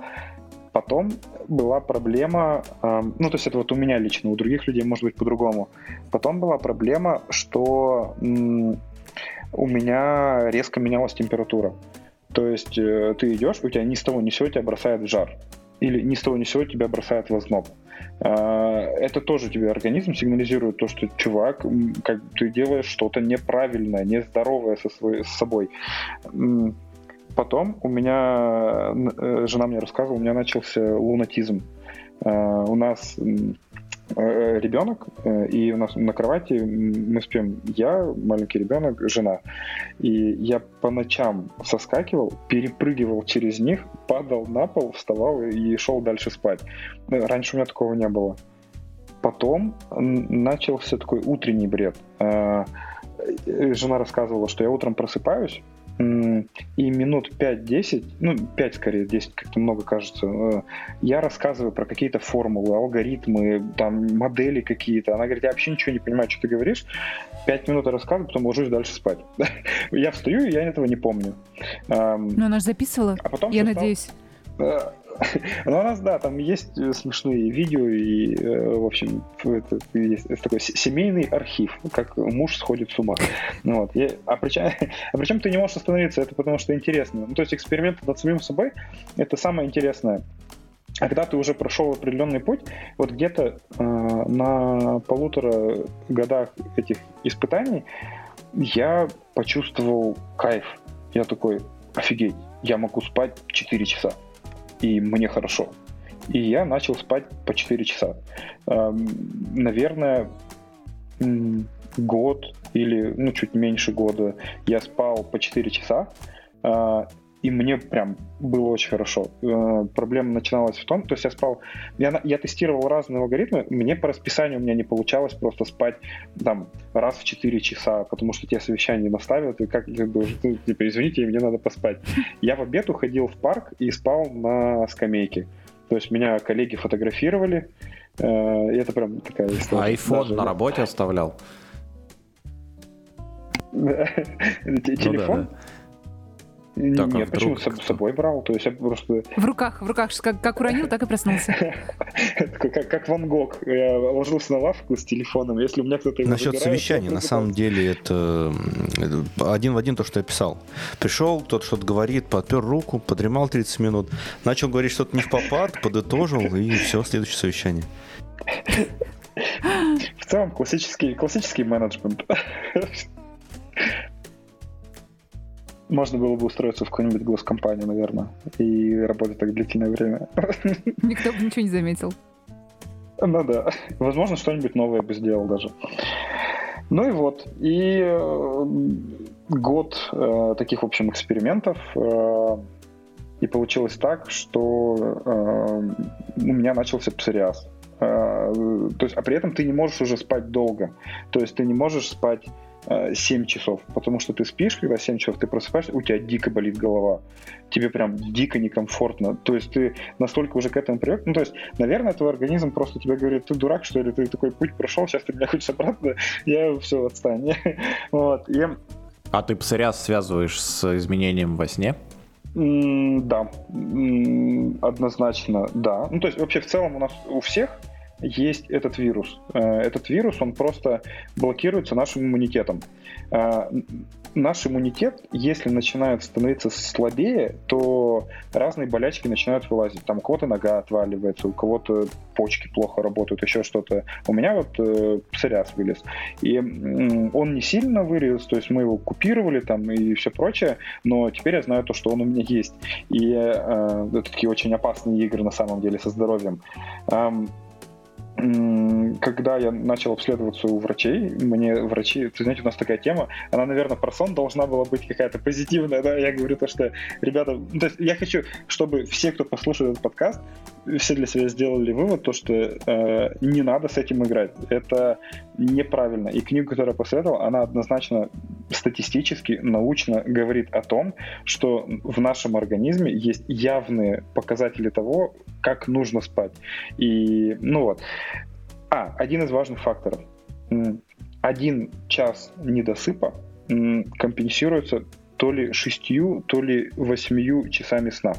A: Потом была проблема, э, ну то есть это вот у меня лично, у других людей может быть по-другому. Потом была проблема, что у меня резко менялась температура. То есть э, ты идешь, у тебя ни с того ни с сего тебя бросает жар. Или ни с того ни с сего тебя бросает в озноб. А, это тоже тебе организм сигнализирует то, что чувак, как ты делаешь что-то неправильное, нездоровое со своей, с собой. Потом у меня, э, жена мне рассказывала, у меня начался лунатизм. А, у нас ребенок, э, и у нас на кровати мы спим я, маленький ребенок, жена. И я по ночам соскакивал, перепрыгивал через них, падал на пол, вставал и шел дальше спать. Э, раньше у меня такого не было. Потом начался такой утренний бред. Жена рассказывала, что я утром просыпаюсь, и минут 5-10, ну 5 скорее, 10 как-то много кажется, э, я рассказываю про какие-то формулы, алгоритмы, там модели какие-то. Она говорит, я вообще ничего не понимаю, что ты говоришь. 5 минут я рассказываю, потом ложусь дальше спать. [laughs] я встаю, и я этого не помню.
D: Ну она же записывала, а потом я надеюсь.
A: Ну, у нас, да, там есть э, смешные видео, и, э, в общем, это, есть такой семейный архив, как муж сходит с ума. Ну, вот. Я, а, причем, [laughs] а причем ты не можешь остановиться, это потому что интересно. Ну, то есть эксперимент над самим собой — это самое интересное. А когда ты уже прошел определенный путь, вот где-то э, на полутора годах этих испытаний я почувствовал кайф. Я такой, офигеть, я могу спать 4 часа и мне хорошо. и я начал спать по 4 часа. Эм, наверное, год или ну, чуть меньше года я спал по 4 часа, э, и мне прям было очень хорошо. Э, проблема начиналась в том, то есть я спал, я, я тестировал разные алгоритмы, мне по расписанию у меня не получалось просто спать там раз в 4 часа, потому что те совещания наставят, и как, бы, ну, типа, извините, мне надо поспать. Я в обед уходил в парк и спал на скамейке. То есть меня коллеги фотографировали, э, это прям такая история.
C: А Даже... на работе оставлял? [laughs]
A: Телефон? Так, Нет, а почему с собой брал? То есть я просто...
D: В руках, в руках, как, как уронил, так и проснулся. [laughs]
A: как, как Ван Гог. Я ложился на лавку с телефоном, если у меня кто-то
B: Насчет совещания, на самом деле, это один в один то, что я писал. Пришел, кто-то что-то говорит, подпер руку, подремал 30 минут, начал говорить что-то не в попад, подытожил, и все, следующее совещание.
A: В целом, классический, классический менеджмент. Можно было бы устроиться в какую-нибудь госкомпанию, наверное, и работать так длительное время. [laughs]
D: Никто бы ничего не заметил.
A: Ну да. Возможно, что-нибудь новое бы сделал даже. Ну и вот. И э, год э, таких, в общем, экспериментов. Э, и получилось так, что э, у меня начался псориаз. Э, то есть, а при этом ты не можешь уже спать долго. То есть ты не можешь спать 7 э, часов, потому что ты спишь, когда 7 часов ты просыпаешься, у тебя дико болит голова, тебе прям дико некомфортно, то есть ты настолько уже к этому привык, ну то есть, наверное, твой организм просто тебе говорит, ты дурак, что ли, ты такой путь прошел, сейчас ты меня хочешь обратно, я все, отстань. [laughs] вот, и...
C: А ты псориаз связываешь с изменением во сне?
A: да, однозначно, да. Ну, то есть вообще в целом у нас у всех есть этот вирус. Э, этот вирус, он просто блокируется нашим иммунитетом. Э, наш иммунитет, если начинает становиться слабее, то разные болячки начинают вылазить. Там у кого-то нога отваливается, у кого-то почки плохо работают, еще что-то. У меня вот э, псориаз вылез. И он не сильно вылез, то есть мы его купировали там и все прочее, но теперь я знаю то, что он у меня есть. И э, это такие очень опасные игры на самом деле со здоровьем. Эм, когда я начал обследоваться у врачей, мне врачи, ты знаете, у нас такая тема, она, наверное, про сон должна была быть какая-то позитивная, да, я говорю то, что, ребята, то есть я хочу, чтобы все, кто послушает этот подкаст, все для себя сделали вывод, то, что э, не надо с этим играть. Это неправильно. И книга, которую я посоветовал, она однозначно статистически, научно говорит о том, что в нашем организме есть явные показатели того, как нужно спать. И, ну вот. А, один из важных факторов. Один час недосыпа компенсируется то ли шестью, то ли восьмию часами сна.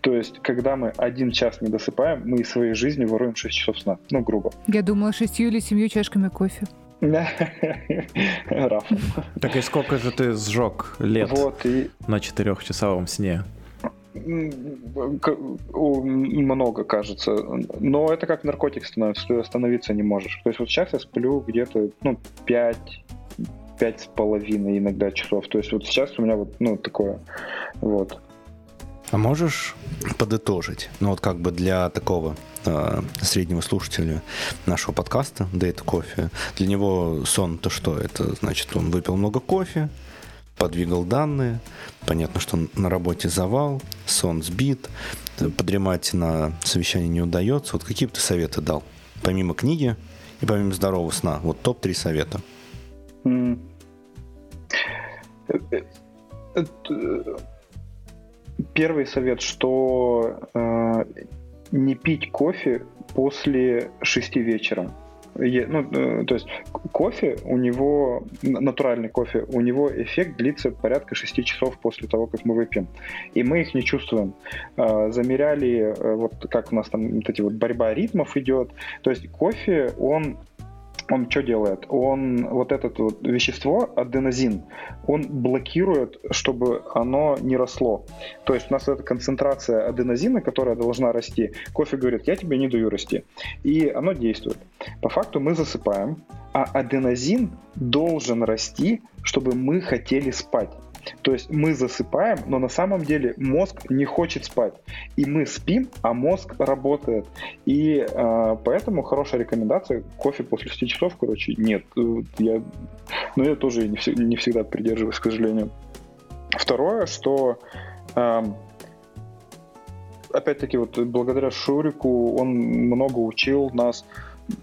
A: То есть, когда мы один час не досыпаем, мы из своей жизни воруем 6 часов сна. Ну, грубо.
D: Я думала, шестью или семью чашками кофе. [laughs]
A: Раф.
C: Так и сколько же ты сжег лет вот, и... на четырехчасовом сне?
A: Много, кажется. Но это как наркотик становится, ты остановиться не можешь. То есть вот сейчас я сплю где-то, ну, 5, пять с половиной иногда часов. То есть вот сейчас у меня вот, ну, такое. Вот.
B: А можешь подытожить, ну вот как бы для такого э, среднего слушателя нашего подкаста Data Coffee, для него сон то что? Это значит, он выпил много кофе, подвигал данные, понятно, что на работе завал, сон сбит, подремать на совещании не удается. Вот какие бы ты советы дал? Помимо книги и помимо здорового сна, вот топ-3 совета. Mm
A: Первый совет, что э, не пить кофе после 6 вечера. Е, ну, э, то есть кофе у него, натуральный кофе, у него эффект длится порядка 6 часов после того, как мы выпьем. И мы их не чувствуем. Э, замеряли, э, вот как у нас там вот эти вот борьба ритмов идет. То есть кофе, он он что делает? Он вот это вот вещество, аденозин, он блокирует, чтобы оно не росло. То есть у нас эта концентрация аденозина, которая должна расти, кофе говорит, я тебе не даю расти. И оно действует. По факту мы засыпаем, а аденозин должен расти, чтобы мы хотели спать. То есть мы засыпаем, но на самом деле мозг не хочет спать. И мы спим, а мозг работает. И э, поэтому хорошая рекомендация кофе после 6 часов, короче, нет. Я, но я тоже не, вс- не всегда придерживаюсь, к сожалению. Второе, что э, опять-таки вот благодаря Шурику он много учил нас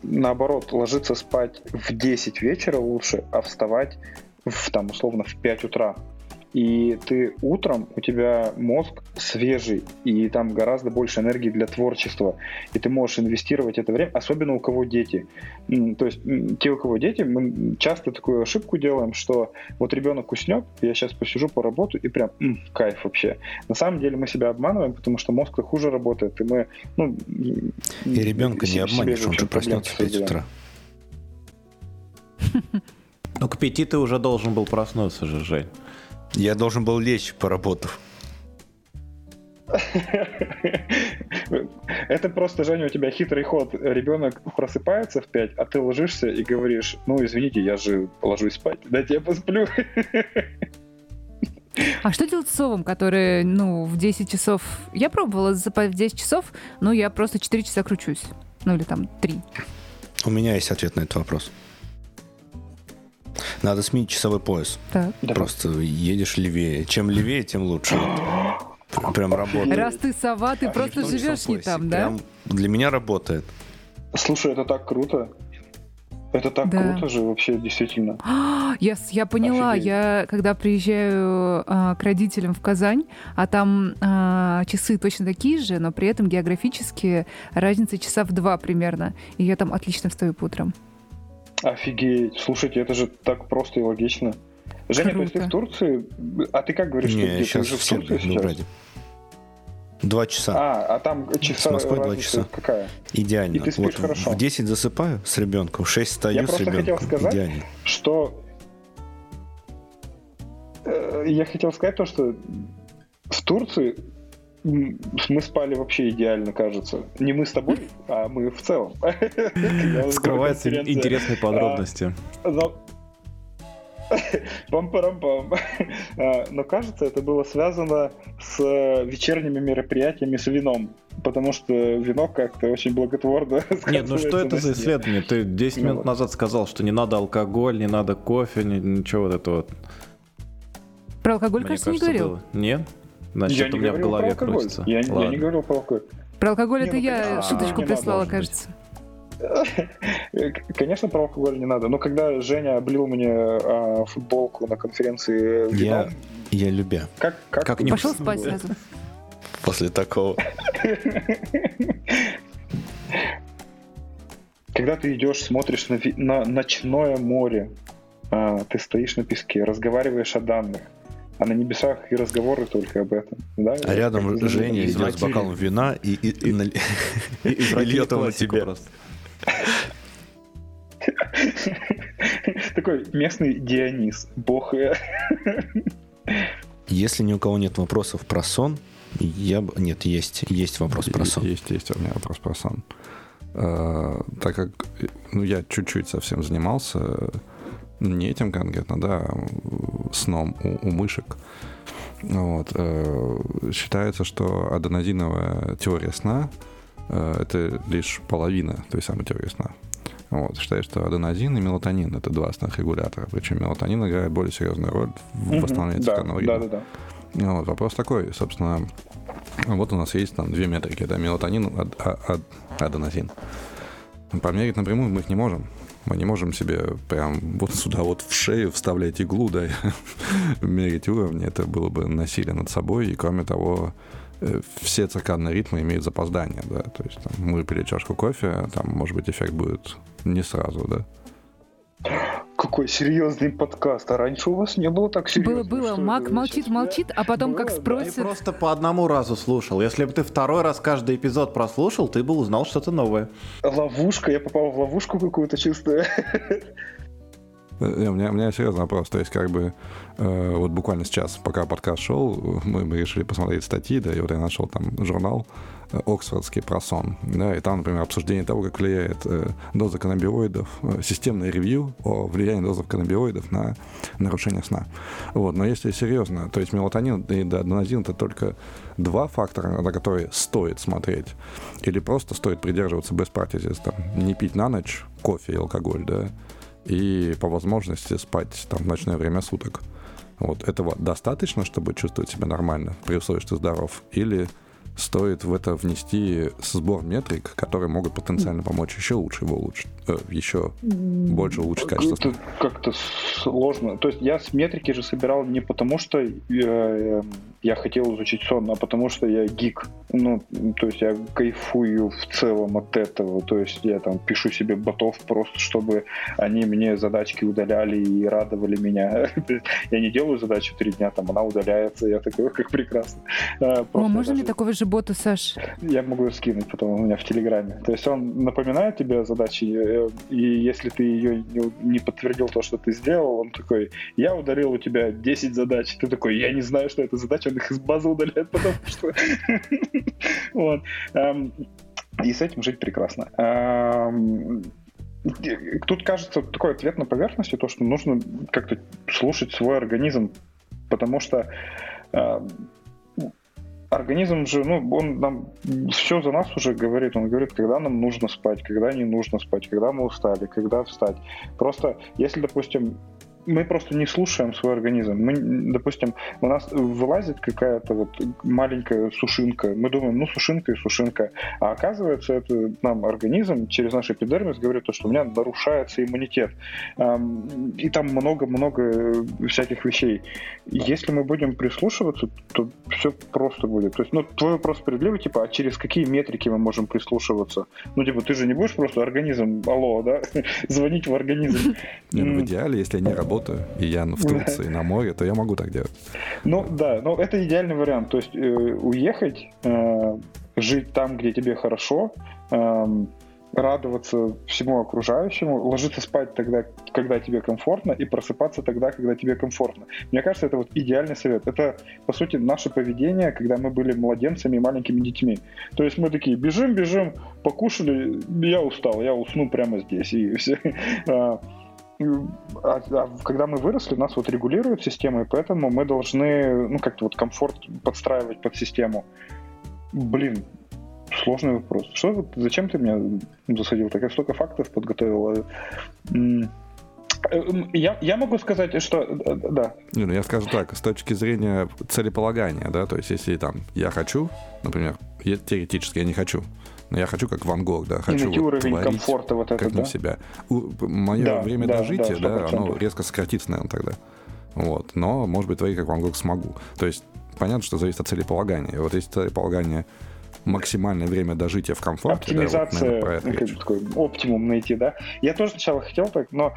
A: наоборот, ложиться спать в 10 вечера лучше, а вставать в, там, условно, в 5 утра и ты утром, у тебя мозг свежий, и там гораздо больше энергии для творчества, и ты можешь инвестировать это время, особенно у кого дети. То есть те, у кого дети, мы часто такую ошибку делаем, что вот ребенок уснет, я сейчас посижу по работу, и прям м, кайф вообще. На самом деле мы себя обманываем, потому что мозг хуже работает, и мы... Ну,
B: и ребенка не обманешь, он же проснется в 5 утра.
C: Ну, к пяти ты уже должен был проснуться же, Жень.
B: Я должен был лечь, поработав. [laughs]
A: Это просто, Женя, у тебя хитрый ход. Ребенок просыпается в 5, а ты ложишься и говоришь, ну, извините, я же ложусь спать. Дайте я посплю. [laughs]
D: А что делать с совом, который, ну, в 10 часов... Я пробовала засыпать в 10 часов, но я просто 4 часа кручусь. Ну, или там 3.
B: У меня есть ответ на этот вопрос. Надо сменить часовой пояс.
D: Так.
B: Просто едешь левее. Чем левее, тем лучше. Прям работает.
D: Раз ты сова, ты просто живешь не там, да? Прям
B: для меня работает.
A: Слушай, это так круто. Это так да. круто же вообще, действительно. [gasps]
D: Я, я поняла, Офигеть. я когда приезжаю а, к родителям в Казань, а там а, часы точно такие же, но при этом географически разница часа в два примерно. И я там отлично встаю по утрам.
A: Офигеть. Слушайте, это же так просто и логично. Женя, Круто. то есть ты в Турции? А ты как говоришь,
B: Не,
A: ты,
B: сейчас
A: ты
B: в Турции сейчас? Два часа.
A: А, а там часа
B: С Москвой два часа.
A: какая?
B: Идеально.
A: И ты спишь
B: вот
A: хорошо.
B: В 10 засыпаю с ребенком, в 6 стою
A: Я
B: с ребенком.
A: Я просто хотел сказать,
B: Идеально.
A: что... Э, я хотел сказать то, что в Турции мы спали вообще идеально, кажется. Не мы с тобой, а мы в целом. [laughs]
C: Скрываются интересные подробности.
A: А, [laughs] Пам-парам-пам. А, но кажется, это было связано с вечерними мероприятиями с вином. Потому что вино как-то очень благотворно [laughs]
C: Нет, ну что это за исследование? Ты 10 ну минут назад сказал, что не надо алкоголь, не надо кофе, ничего вот этого.
D: Про алкоголь, кажется, не говорил.
C: Нет? Значит,
A: я у
C: меня в голове крутится.
A: Я, я не говорил про алкоголь.
D: Про алкоголь не, это ну, я шуточку прислала, кажется.
A: Конечно, про алкоголь не надо. Но когда Женя облил мне а, футболку на конференции
B: я, я любя.
A: Как, как,
D: как не Пошел [laughs] спать сразу.
B: После такого. [laughs]
A: Когда ты идешь, смотришь на, на ночное море, а, ты стоишь на песке, разговариваешь о данных, а на небесах и разговоры только об этом. Да?
B: А рядом Женя идет с бокалом вина и, и, и, и, и, [laughs] и льет его на тебя. Просто. [laughs]
A: Такой местный Дионис, бог. [laughs]
B: Если ни у кого нет вопросов про сон, я бы... Нет, есть, есть вопрос про сон.
E: Есть, есть у меня вопрос про сон. Uh, так как ну, я чуть-чуть совсем занимался, не этим конкретно, да, сном у, у мышек, вот, uh, считается, что аденозиновая теория сна uh, это лишь половина той самой теории сна. Вот, считаю, что аденозин и мелатонин — это два основных регулятора. Причем мелатонин играет более серьезную роль в mm-hmm. восстановлении
A: да,
E: циркадного
A: ритма. Да, да,
E: да. Вот, вопрос такой, собственно, вот у нас есть там две метрики, это мелатонин, ад, ад, аденозин. Померить напрямую мы их не можем. Мы не можем себе прям вот сюда вот в шею вставлять иглу, да, [laughs] мерить уровни. Это было бы насилие над собой. И кроме того, Э, все циркадные ритмы имеют запоздание, да, то есть там, мы пили чашку кофе, там, может быть, эффект будет не сразу, да.
A: Какой серьезный подкаст. А раньше у вас не было так серьезно.
D: Было, было. Мак молчит, молчит, а потом было, как спросит.
C: Да. просто по одному разу слушал. Если бы ты второй раз каждый эпизод прослушал, ты бы узнал что-то новое.
A: Ловушка. Я попал в ловушку какую-то чувствую.
E: Э, у меня, у меня серьезный вопрос. То есть, как бы, э, вот буквально сейчас, пока подкаст шел, мы, мы решили посмотреть статьи, да, и вот я нашел там журнал Оксфордский про сон, да, и там, например, обсуждение того, как влияет э, доза каннабиоидов, э, системное ревью о влиянии дозы каннабиоидов на нарушение сна. Вот, но если серьезно, то есть мелатонин и аденозин это только два фактора, на которые стоит смотреть, или просто стоит придерживаться best practices, там, не пить на ночь кофе и алкоголь, да, и по возможности спать там в ночное время суток. Вот этого достаточно, чтобы чувствовать себя нормально, при условии, что здоров, или стоит в это внести сбор метрик, которые могут потенциально помочь еще лучше его улучшить, э, еще больше улучшить качество.
A: Это как-то сложно. То есть я с метрики же собирал не потому, что я, я хотел изучить сон, а потому что я гик. Ну, то есть я кайфую в целом от этого. То есть я там пишу себе ботов просто, чтобы они мне задачки удаляли и радовали меня. [laughs] я не делаю задачу три дня, там она удаляется, я такой, как прекрасно.
D: А, О, можно мне такого же бота, Саш?
A: Я могу ее скинуть потом у меня в Телеграме. То есть он напоминает тебе задачи, э, и если ты ее не подтвердил то, что ты сделал, он такой, я удалил у тебя 10 задач. Ты такой, я не знаю, что это задача, он их из базы удаляет, потому [laughs] что... Вот. Эм, и с этим жить прекрасно. Эм, тут кажется такой ответ на поверхности, то, что нужно как-то слушать свой организм, потому что эм, организм же, ну, он нам все за нас уже говорит. Он говорит, когда нам нужно спать, когда не нужно спать, когда мы устали, когда встать. Просто, если, допустим, мы просто не слушаем свой организм. Мы, допустим, у нас вылазит какая-то вот маленькая сушинка. Мы думаем, ну, сушинка и сушинка. А оказывается, это нам организм через наш эпидермис говорит, то, что у меня нарушается иммунитет. И там много-много всяких вещей. Если мы будем прислушиваться, то все просто будет. То есть, ну, твой вопрос справедливый, типа, а через какие метрики мы можем прислушиваться? Ну, типа, ты же не будешь просто организм, алло, да, [laughs] звонить в организм.
E: в идеале, если они работают работаю, и я в Турции на море, то я могу так делать.
A: Ну да, но это идеальный вариант. То есть э, уехать, э, жить там, где тебе хорошо, э, радоваться всему окружающему, ложиться спать тогда, когда тебе комфортно, и просыпаться тогда, когда тебе комфортно. Мне кажется, это вот идеальный совет. Это, по сути, наше поведение, когда мы были младенцами и маленькими детьми. То есть мы такие, бежим, бежим, покушали, я устал, я усну прямо здесь, и все. [laughs] А, а, а когда мы выросли, нас вот регулирует система, и поэтому мы должны, ну, как-то вот комфорт подстраивать под систему. Блин, сложный вопрос. Что зачем ты меня засадил? Так я столько фактов подготовил. Я, я могу сказать, что да.
E: Не, ну я скажу так, с точки зрения целеполагания, да, то есть если там я хочу, например, теоретически я не хочу, но я хочу как Ван Гог, да, хочу
A: вот уровень творить, комфорта вот это,
E: как да? себя. Мое да, время да, дожития, да, да, оно резко сократится, наверное, тогда. Вот. Но, может быть, творить как Ван Гог смогу. То есть, понятно, что зависит от целеполагания. Вот если целеполагание максимальное время дожития в комфорте.
A: Оптимизация, да, вот, наверное, ну, такой оптимум найти, да. Я тоже сначала хотел так, но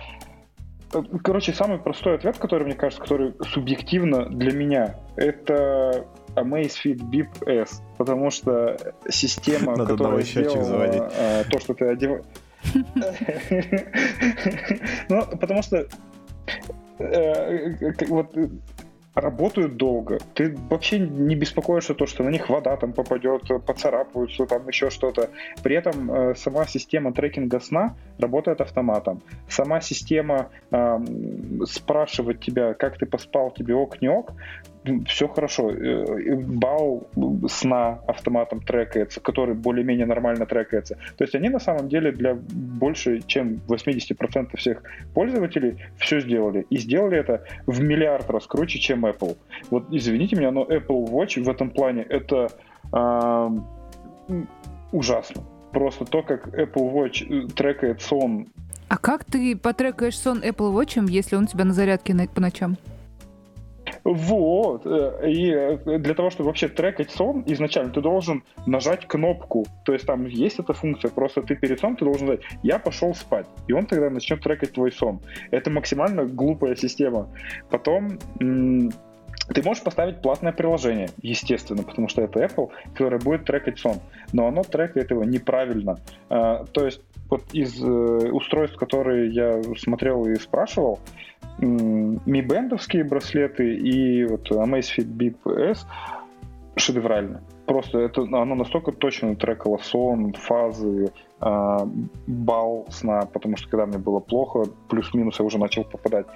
A: э, Короче, самый простой ответ, который, мне кажется, который субъективно для меня, это Amazfit Bip S, потому что система, Надо которая сделала а, то, что ты одеваешь... Ну, потому что э, вот работают долго. Ты вообще не беспокоишься то, что на них вода там попадет, поцарапаются, там еще что-то. При этом э, сама система трекинга сна работает автоматом. Сама система э, спрашивать тебя, как ты поспал, тебе ок, не ок, все хорошо. Э, бал сна автоматом трекается, который более-менее нормально трекается. То есть они на самом деле для больше, чем 80% всех пользователей все сделали. И сделали это в миллиард раз круче, чем Apple. Вот извините меня, но Apple Watch в этом плане это э, ужасно. Просто то, как Apple Watch э, трекает сон.
D: А как ты потрекаешь сон Apple Watch, если он у тебя на зарядке по ночам?
A: Вот. Э, и э, для того, чтобы вообще трекать сон, изначально ты должен нажать кнопку. То есть там есть эта функция, просто ты перед сном ты должен сказать «я пошел спать», и он тогда начнет трекать твой сон. Это максимально глупая система. Потом ты можешь поставить платное приложение, естественно, потому что это Apple, которое будет трекать сон. Но оно трекает его неправильно. А, то есть вот из э, устройств, которые я смотрел и спрашивал, Mi бендовские браслеты и вот Amazfit Bip S шедеврально. просто это, оно настолько точно трекало сон, фазы, э, бал сна, потому что когда мне было плохо, плюс-минус я уже начал попадать.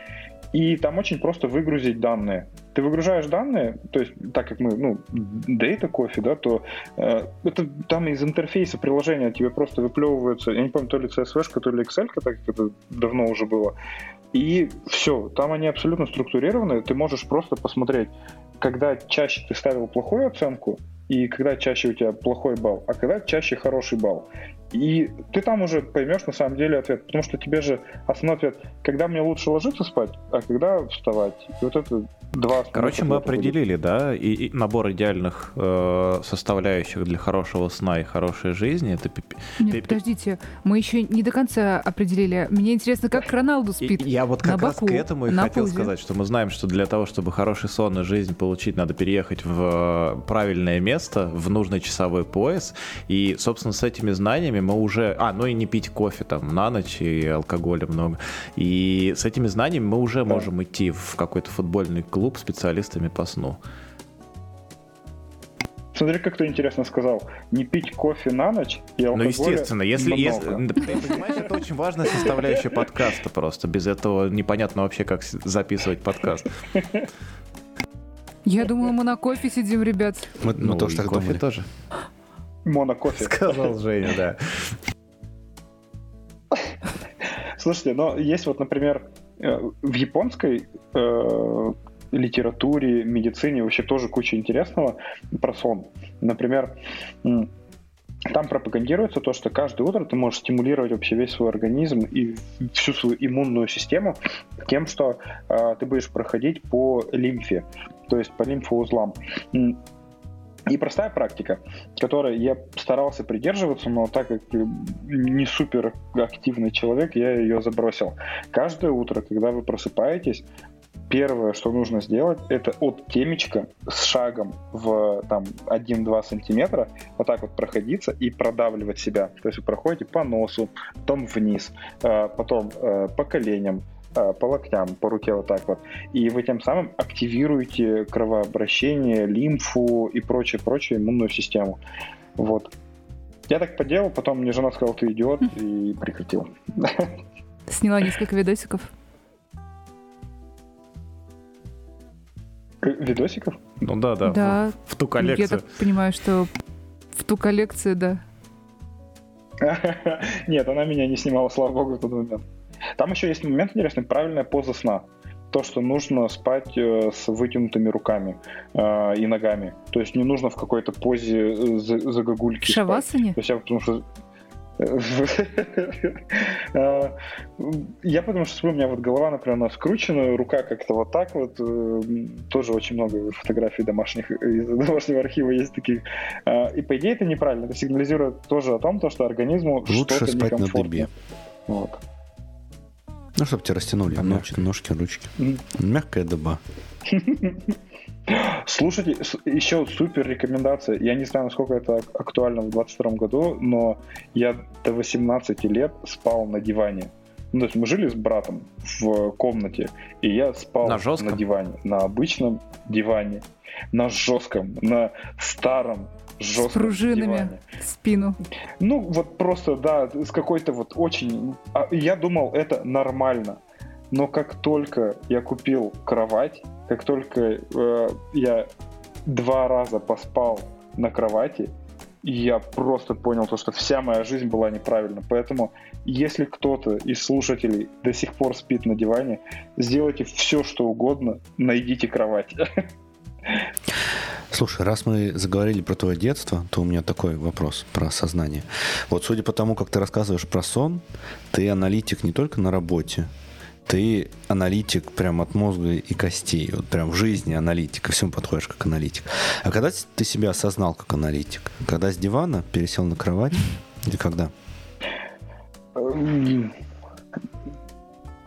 A: И там очень просто выгрузить данные. Ты выгружаешь данные, то есть так как мы, ну, Data Coffee, да, то э, это там из интерфейса приложения тебе просто выплевываются, я не помню, то ли CSV, то ли Excel, так как это давно уже было. И все, там они абсолютно структурированы, ты можешь просто посмотреть, когда чаще ты ставил плохую оценку, и когда чаще у тебя плохой балл, а когда чаще хороший балл. И ты там уже поймешь на самом деле ответ, потому что тебе же основной ответ, когда мне лучше ложиться спать, а когда вставать. И вот это два...
C: Короче, мы определили, будет. да, и, и набор идеальных э, составляющих для хорошего сна и хорошей жизни. Это...
D: Нет, подождите, мы еще не до конца определили. Мне интересно, как Роналду спит.
C: И, я вот как на раз боку, к этому и хотел пузе. сказать, что мы знаем, что для того, чтобы хороший сон и жизнь получить, надо переехать в э, правильное место, в нужный часовой пояс. И, собственно, с этими знаниями мы уже... А, ну и не пить кофе там на ночь и алкоголя много. И с этими знаниями мы уже да. можем идти в какой-то футбольный клуб специалистами по сну.
A: Смотри, как ты интересно сказал. Не пить кофе на ночь и алкоголь.
C: Ну, естественно, если... если ты понимаешь, это очень важная составляющая подкаста просто. Без этого непонятно вообще, как записывать подкаст.
D: Я думаю, мы на кофе сидим, ребят.
C: Мы, мы ну, тоже так кофе думали. тоже.
A: Монокофе.
C: Сказал Женя, да.
A: Слушайте, но есть вот, например, э, в японской э, литературе, медицине вообще тоже куча интересного про сон. Например, там пропагандируется то, что каждое утро ты можешь стимулировать вообще весь свой организм и всю свою иммунную систему тем, что э, ты будешь проходить по лимфе, то есть по лимфоузлам. И простая практика, которой я старался придерживаться, но так как не супер активный человек, я ее забросил. Каждое утро, когда вы просыпаетесь, первое, что нужно сделать, это от темечка с шагом в там 1-2 сантиметра вот так вот проходиться и продавливать себя. То есть вы проходите по носу, потом вниз, э, потом э, по коленям, по локтям, по руке вот так вот. И вы тем самым активируете кровообращение, лимфу и прочее, прочее иммунную систему. Вот. Я так поделал, потом мне жена сказала, ты идиот, и прекратил.
D: Сняла несколько видосиков.
A: Видосиков?
C: Ну да, да.
D: Да.
C: В, в ту коллекцию.
D: Я так понимаю, что в ту коллекцию, да. [laughs]
A: Нет, она меня не снимала, слава богу, в тот момент. Там еще есть момент интересный, правильная поза сна. То, что нужно спать э, с вытянутыми руками э, и ногами. То есть не нужно в какой-то позе э, загогульки
D: Шавасане?
A: То есть я потому что [laughs] я потому что у меня вот голова, например, она скручена, рука как-то вот так вот. Тоже очень много фотографий домашних из домашнего архива есть таких. И по идее это неправильно. Это сигнализирует тоже о том, что организму
B: Лучше спать на дыбе.
A: Вот.
B: Ну, чтобы тебя растянули ножки, ножки, ручки. Мягкая доба. [laughs]
A: Слушайте, еще супер рекомендация. Я не знаю, насколько это актуально в 22 году, но я до 18 лет спал на диване. Ну, то есть мы жили с братом в комнате, и я спал
C: на,
A: на диване, на обычном диване, на жестком, на старом жестко.
D: С пружинами в спину.
A: Ну, вот просто, да, с какой-то вот очень... А, я думал, это нормально. Но как только я купил кровать, как только э, я два раза поспал на кровати, я просто понял то, что вся моя жизнь была неправильна. Поэтому, если кто-то из слушателей до сих пор спит на диване, сделайте все, что угодно, найдите кровать. [laughs]
B: Слушай, раз мы заговорили про твое детство, то у меня такой вопрос про сознание. Вот судя по тому, как ты рассказываешь про сон, ты аналитик не только на работе, ты аналитик прям от мозга и костей, вот прям в жизни аналитик, ко всему подходишь как аналитик. А когда ты себя осознал как аналитик? Когда с дивана пересел на кровать? Или когда?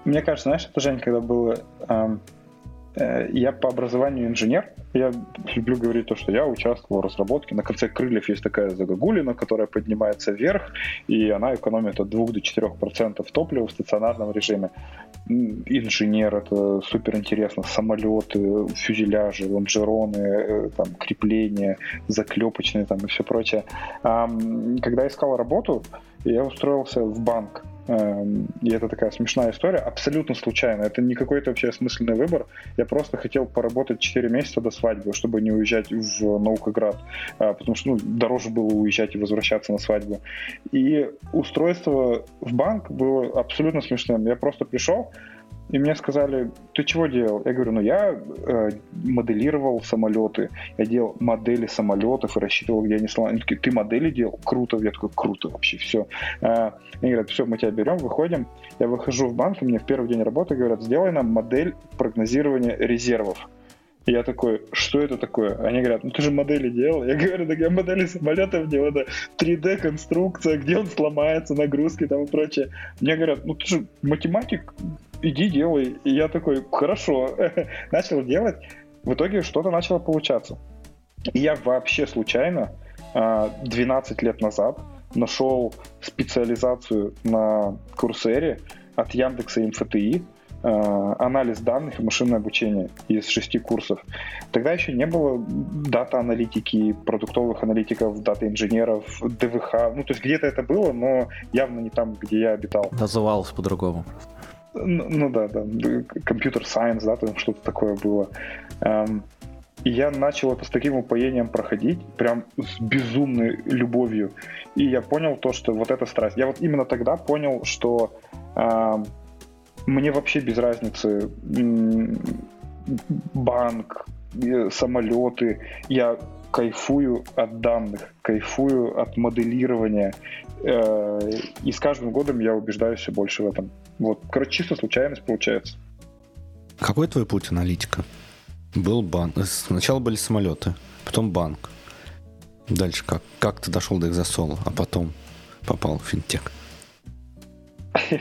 A: Мне кажется, знаешь, это, Жень, когда было... Э, я по образованию инженер, я люблю говорить то, что я участвовал в разработке. На конце крыльев есть такая загогулина, которая поднимается вверх, и она экономит от 2 до 4% топлива в стационарном режиме. Инженер, это супер интересно. Самолеты, фюзеляжи, лонжероны, э, там, крепления, заклепочные там, и все прочее. Когда искал работу, я устроился в банк. Эм, и это такая смешная история, абсолютно случайно. Это не какой-то вообще осмысленный выбор. Я просто хотел поработать 4 месяца до свадьбы, чтобы не уезжать в Наукоград, а, потому что ну, дороже было уезжать и возвращаться на свадьбу. И устройство в банк было абсолютно смешным. Я просто пришел, и мне сказали, ты чего делал? Я говорю, ну я э, моделировал самолеты, я делал модели самолетов и рассчитывал, где они сломаны. Они такие, ты модели делал? Круто. Я такой, круто вообще, все. Э, они говорят, все, мы тебя берем, выходим. Я выхожу в банк, и мне в первый день работы говорят, сделай нам модель прогнозирования резервов. Я такой, что это такое? Они говорят, ну ты же модели делал. Я говорю, так я модели самолетов делал, это 3D-конструкция, где он сломается, нагрузки там и прочее. Мне говорят, ну ты же математик, иди делай. И я такой, хорошо. [laughs] Начал делать. В итоге что-то начало получаться. И я вообще случайно 12 а, лет назад нашел специализацию на Курсере от Яндекса и МФТИ, а, анализ данных и машинное обучение из шести курсов. Тогда еще не было дата-аналитики, продуктовых аналитиков, дата-инженеров, ДВХ. Ну, то есть где-то это было, но явно не там, где я обитал.
C: Называлось по-другому.
A: Ну, ну да, да, компьютер сайенс, да, там что-то такое было. Эм, и я начал это с таким упоением проходить, прям с безумной любовью. И я понял то, что вот эта страсть. Я вот именно тогда понял, что э, мне вообще без разницы банк, самолеты. Я кайфую от данных, кайфую от моделирования. Э, и с каждым годом я убеждаюсь все больше в этом. Вот, короче, чисто случайность получается.
B: Какой твой путь аналитика? Был банк. Сначала были самолеты, потом банк. Дальше как? Как ты дошел до экзосола, а потом попал в финтех? [laughs]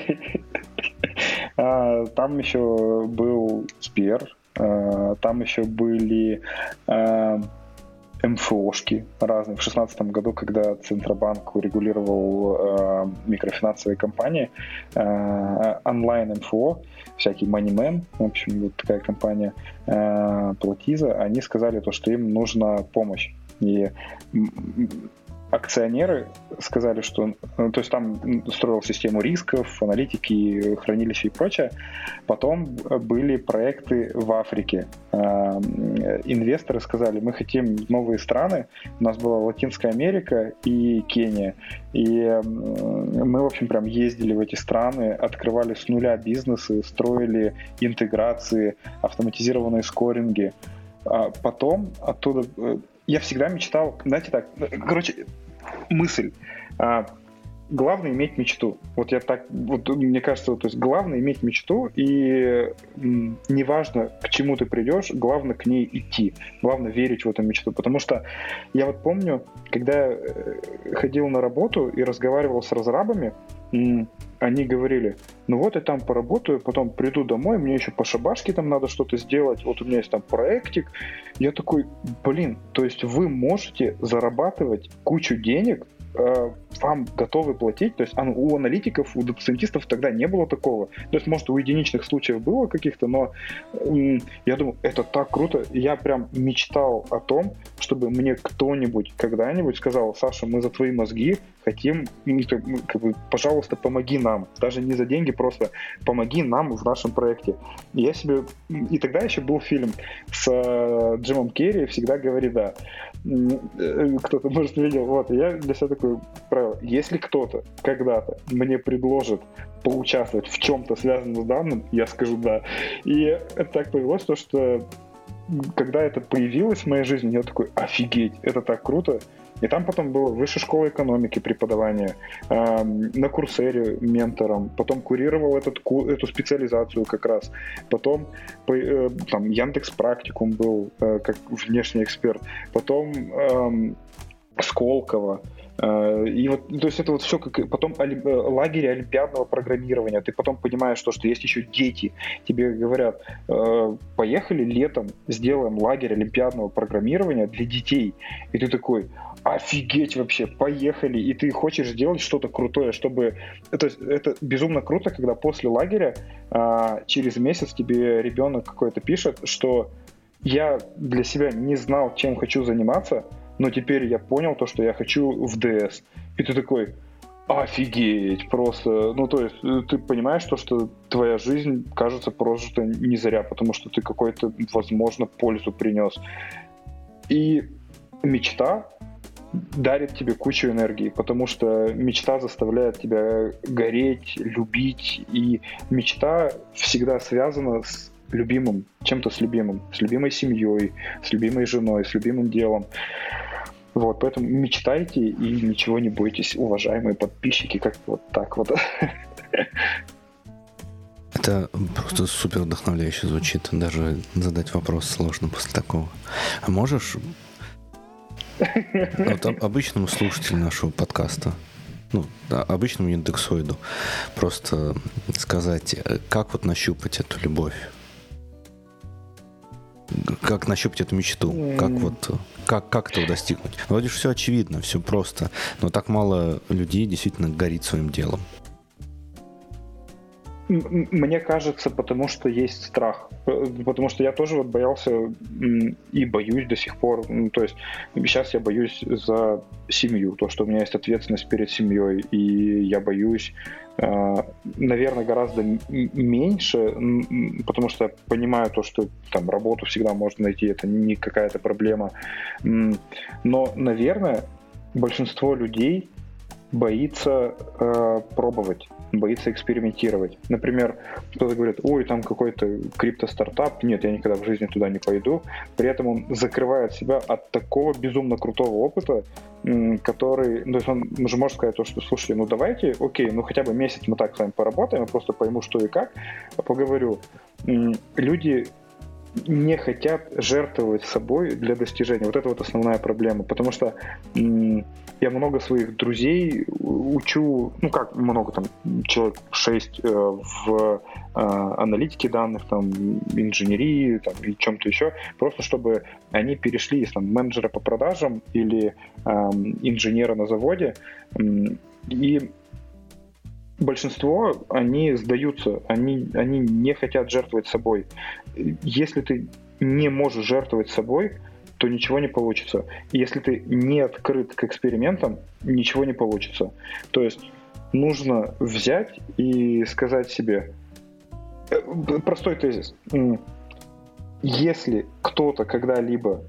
A: А, там еще был Сбер, а, там еще были а, МФОшки разные. В 2016 году, когда Центробанк урегулировал э, микрофинансовые компании, э, онлайн МФО, всякий MoneyMan, в общем, вот такая компания э, Платиза, они сказали то, что им нужна помощь. И акционеры сказали, что... Ну, то есть там строил систему рисков, аналитики, хранилища и прочее. Потом были проекты в Африке. А, инвесторы сказали, мы хотим новые страны. У нас была Латинская Америка и Кения. И мы, в общем, прям ездили в эти страны, открывали с нуля бизнесы, строили интеграции, автоматизированные скоринги. А потом оттуда э, я всегда мечтал, знаете так, короче, мысль. А, главное иметь мечту. Вот я так, вот мне кажется, то есть главное иметь мечту, и неважно, к чему ты придешь, главное к ней идти, главное верить в эту мечту. Потому что я вот помню, когда я э, ходил на работу и разговаривал с разрабами, они говорили, ну вот я там поработаю, потом приду домой, мне еще по шабашке там надо что-то сделать, вот у меня есть там проектик. Я такой, блин, то есть вы можете зарабатывать кучу денег, э, вам готовы платить, то есть а, у аналитиков, у дата тогда не было такого. То есть, может, у единичных случаев было каких-то, но я думаю, это так круто. Я прям мечтал о том, чтобы мне кто-нибудь когда-нибудь сказал, Саша, мы за твои мозги хотим, ну, как бы, пожалуйста, помоги нам. Даже не за деньги, просто помоги нам в нашем проекте. Я себе... И тогда еще был фильм с э, Джимом Керри «Всегда говори да». Э, кто-то, может, видел. Вот, я для себя такое правило. Если кто-то когда-то мне предложит поучаствовать в чем-то связанном с данным, я скажу да. И это так повелось, то, что когда это появилось в моей жизни, я такой, офигеть, это так круто. И там потом было высшая школа экономики преподавание, э, на курсере ментором, потом курировал этот, эту специализацию как раз, потом э, там Яндекс практикум был э, как внешний эксперт, потом э, Сколково, и вот, то есть это вот все как потом оли, э, лагерь олимпиадного программирования. Ты потом понимаешь то, что есть еще дети. Тебе говорят, э, поехали летом, сделаем лагерь олимпиадного программирования для детей. И ты такой, офигеть вообще, поехали. И ты хочешь сделать что-то крутое, чтобы... То есть это безумно круто, когда после лагеря через месяц тебе ребенок какой-то пишет, что я для себя не знал, чем хочу заниматься, но теперь я понял то, что я хочу в DS. И ты такой, офигеть, просто, ну, то есть, э, ты понимаешь то, что твоя жизнь, кажется, прожита не зря, потому что ты какой-то, возможно, пользу принес. И мечта дарит тебе кучу энергии, потому что мечта заставляет тебя гореть, любить, и мечта всегда связана с любимым, чем-то с любимым, с любимой семьей, с любимой женой, с любимым делом. Вот, поэтому мечтайте и ничего не бойтесь, уважаемые подписчики, как вот так вот.
B: Это просто супер вдохновляюще звучит. Даже задать вопрос сложно после такого. А можешь [laughs] вот обычному слушателю нашего подкаста, ну, обычному индексоиду, просто сказать, э, как вот нащупать эту любовь? Как нащупать эту мечту? Как вот как, как этого достигнуть? Вроде все очевидно, все просто, но так мало людей действительно горит своим делом.
A: Мне кажется, потому что есть страх. Э, потому что я тоже вот боялся и боюсь до сих пор. То есть сейчас я боюсь за семью, то, что у меня есть ответственность перед семьей, и я боюсь, э, наверное, гораздо меньше, потому что я понимаю то, что там работу всегда можно найти, это не какая-то проблема. Но, наверное, большинство людей боится э, пробовать, боится экспериментировать. Например, кто-то говорит, ой, там какой-то крипто-стартап, нет, я никогда в жизни туда не пойду. При этом он закрывает себя от такого безумно крутого опыта, который, ну, то есть он же может сказать то, что, слушай, ну давайте, окей, ну хотя бы месяц мы так с вами поработаем, я просто пойму, что и как, поговорю. Люди не хотят жертвовать собой для достижения. Вот это вот основная проблема, потому что я много своих друзей учу, ну как много, там, человек 6 э, в э, аналитике данных, там, инженерии, там, и чем-то еще, просто чтобы они перешли из там, менеджера по продажам или э, инженера на заводе, и большинство, они сдаются, они, они не хотят жертвовать собой. Если ты не можешь жертвовать собой, то ничего не получится. если ты не открыт к экспериментам, ничего не получится. То есть нужно взять и сказать себе, э, простой тезис, если кто-то когда-либо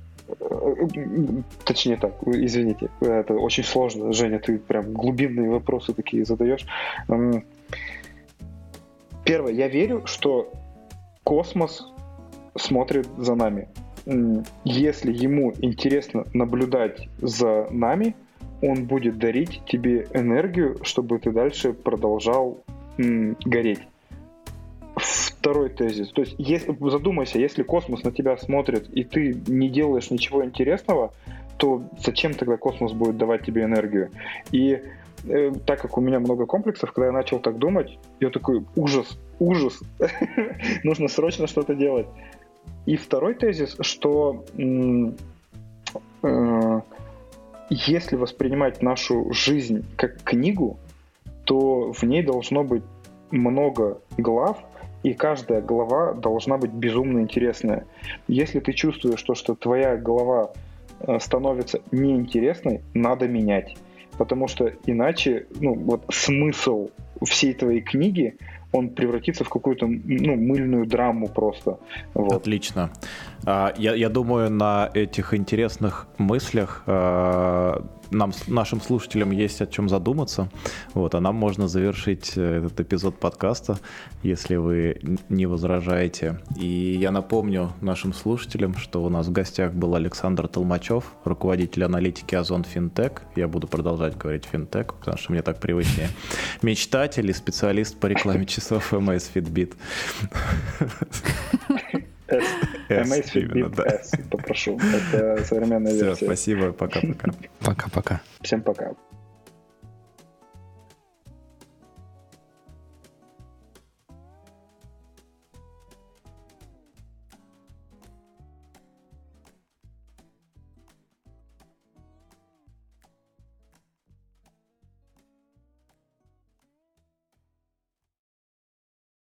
A: Точнее так, извините, это очень сложно. Женя, ты прям глубинные вопросы такие задаешь. Первое, я верю, что космос смотрит за нами. Если ему интересно наблюдать за нами, он будет дарить тебе энергию, чтобы ты дальше продолжал гореть второй тезис. То есть, если, задумайся, если космос на тебя смотрит, и ты не делаешь ничего интересного, то зачем тогда космос будет давать тебе энергию? И э, так как у меня много комплексов, когда я начал так думать, я такой, ужас, ужас, [laughs] нужно срочно что-то делать. И второй тезис, что э, если воспринимать нашу жизнь как книгу, то в ней должно быть много глав, и каждая глава должна быть безумно интересная. Если ты чувствуешь, что, что твоя голова э, становится неинтересной, надо менять. Потому что иначе ну, вот смысл всей твоей книги он превратится в какую-то ну, мыльную драму просто.
C: Вот. Отлично. А, я, я думаю, на этих интересных мыслях а, нам, нашим слушателям есть о чем задуматься. Вот, а нам можно завершить э, этот эпизод подкаста, если вы не возражаете. И я напомню нашим слушателям, что у нас в гостях был Александр Толмачев, руководитель аналитики Озон Финтек. Я буду продолжать говорить Финтек, потому что мне так привычнее. Мечтатель и специалист по рекламе часов MS Fitbit. [laughs]
A: Amazfit S, [laughs] попрошу. Это современная версия.
C: Все, спасибо, пока-пока.
B: Пока-пока.
A: Всем пока.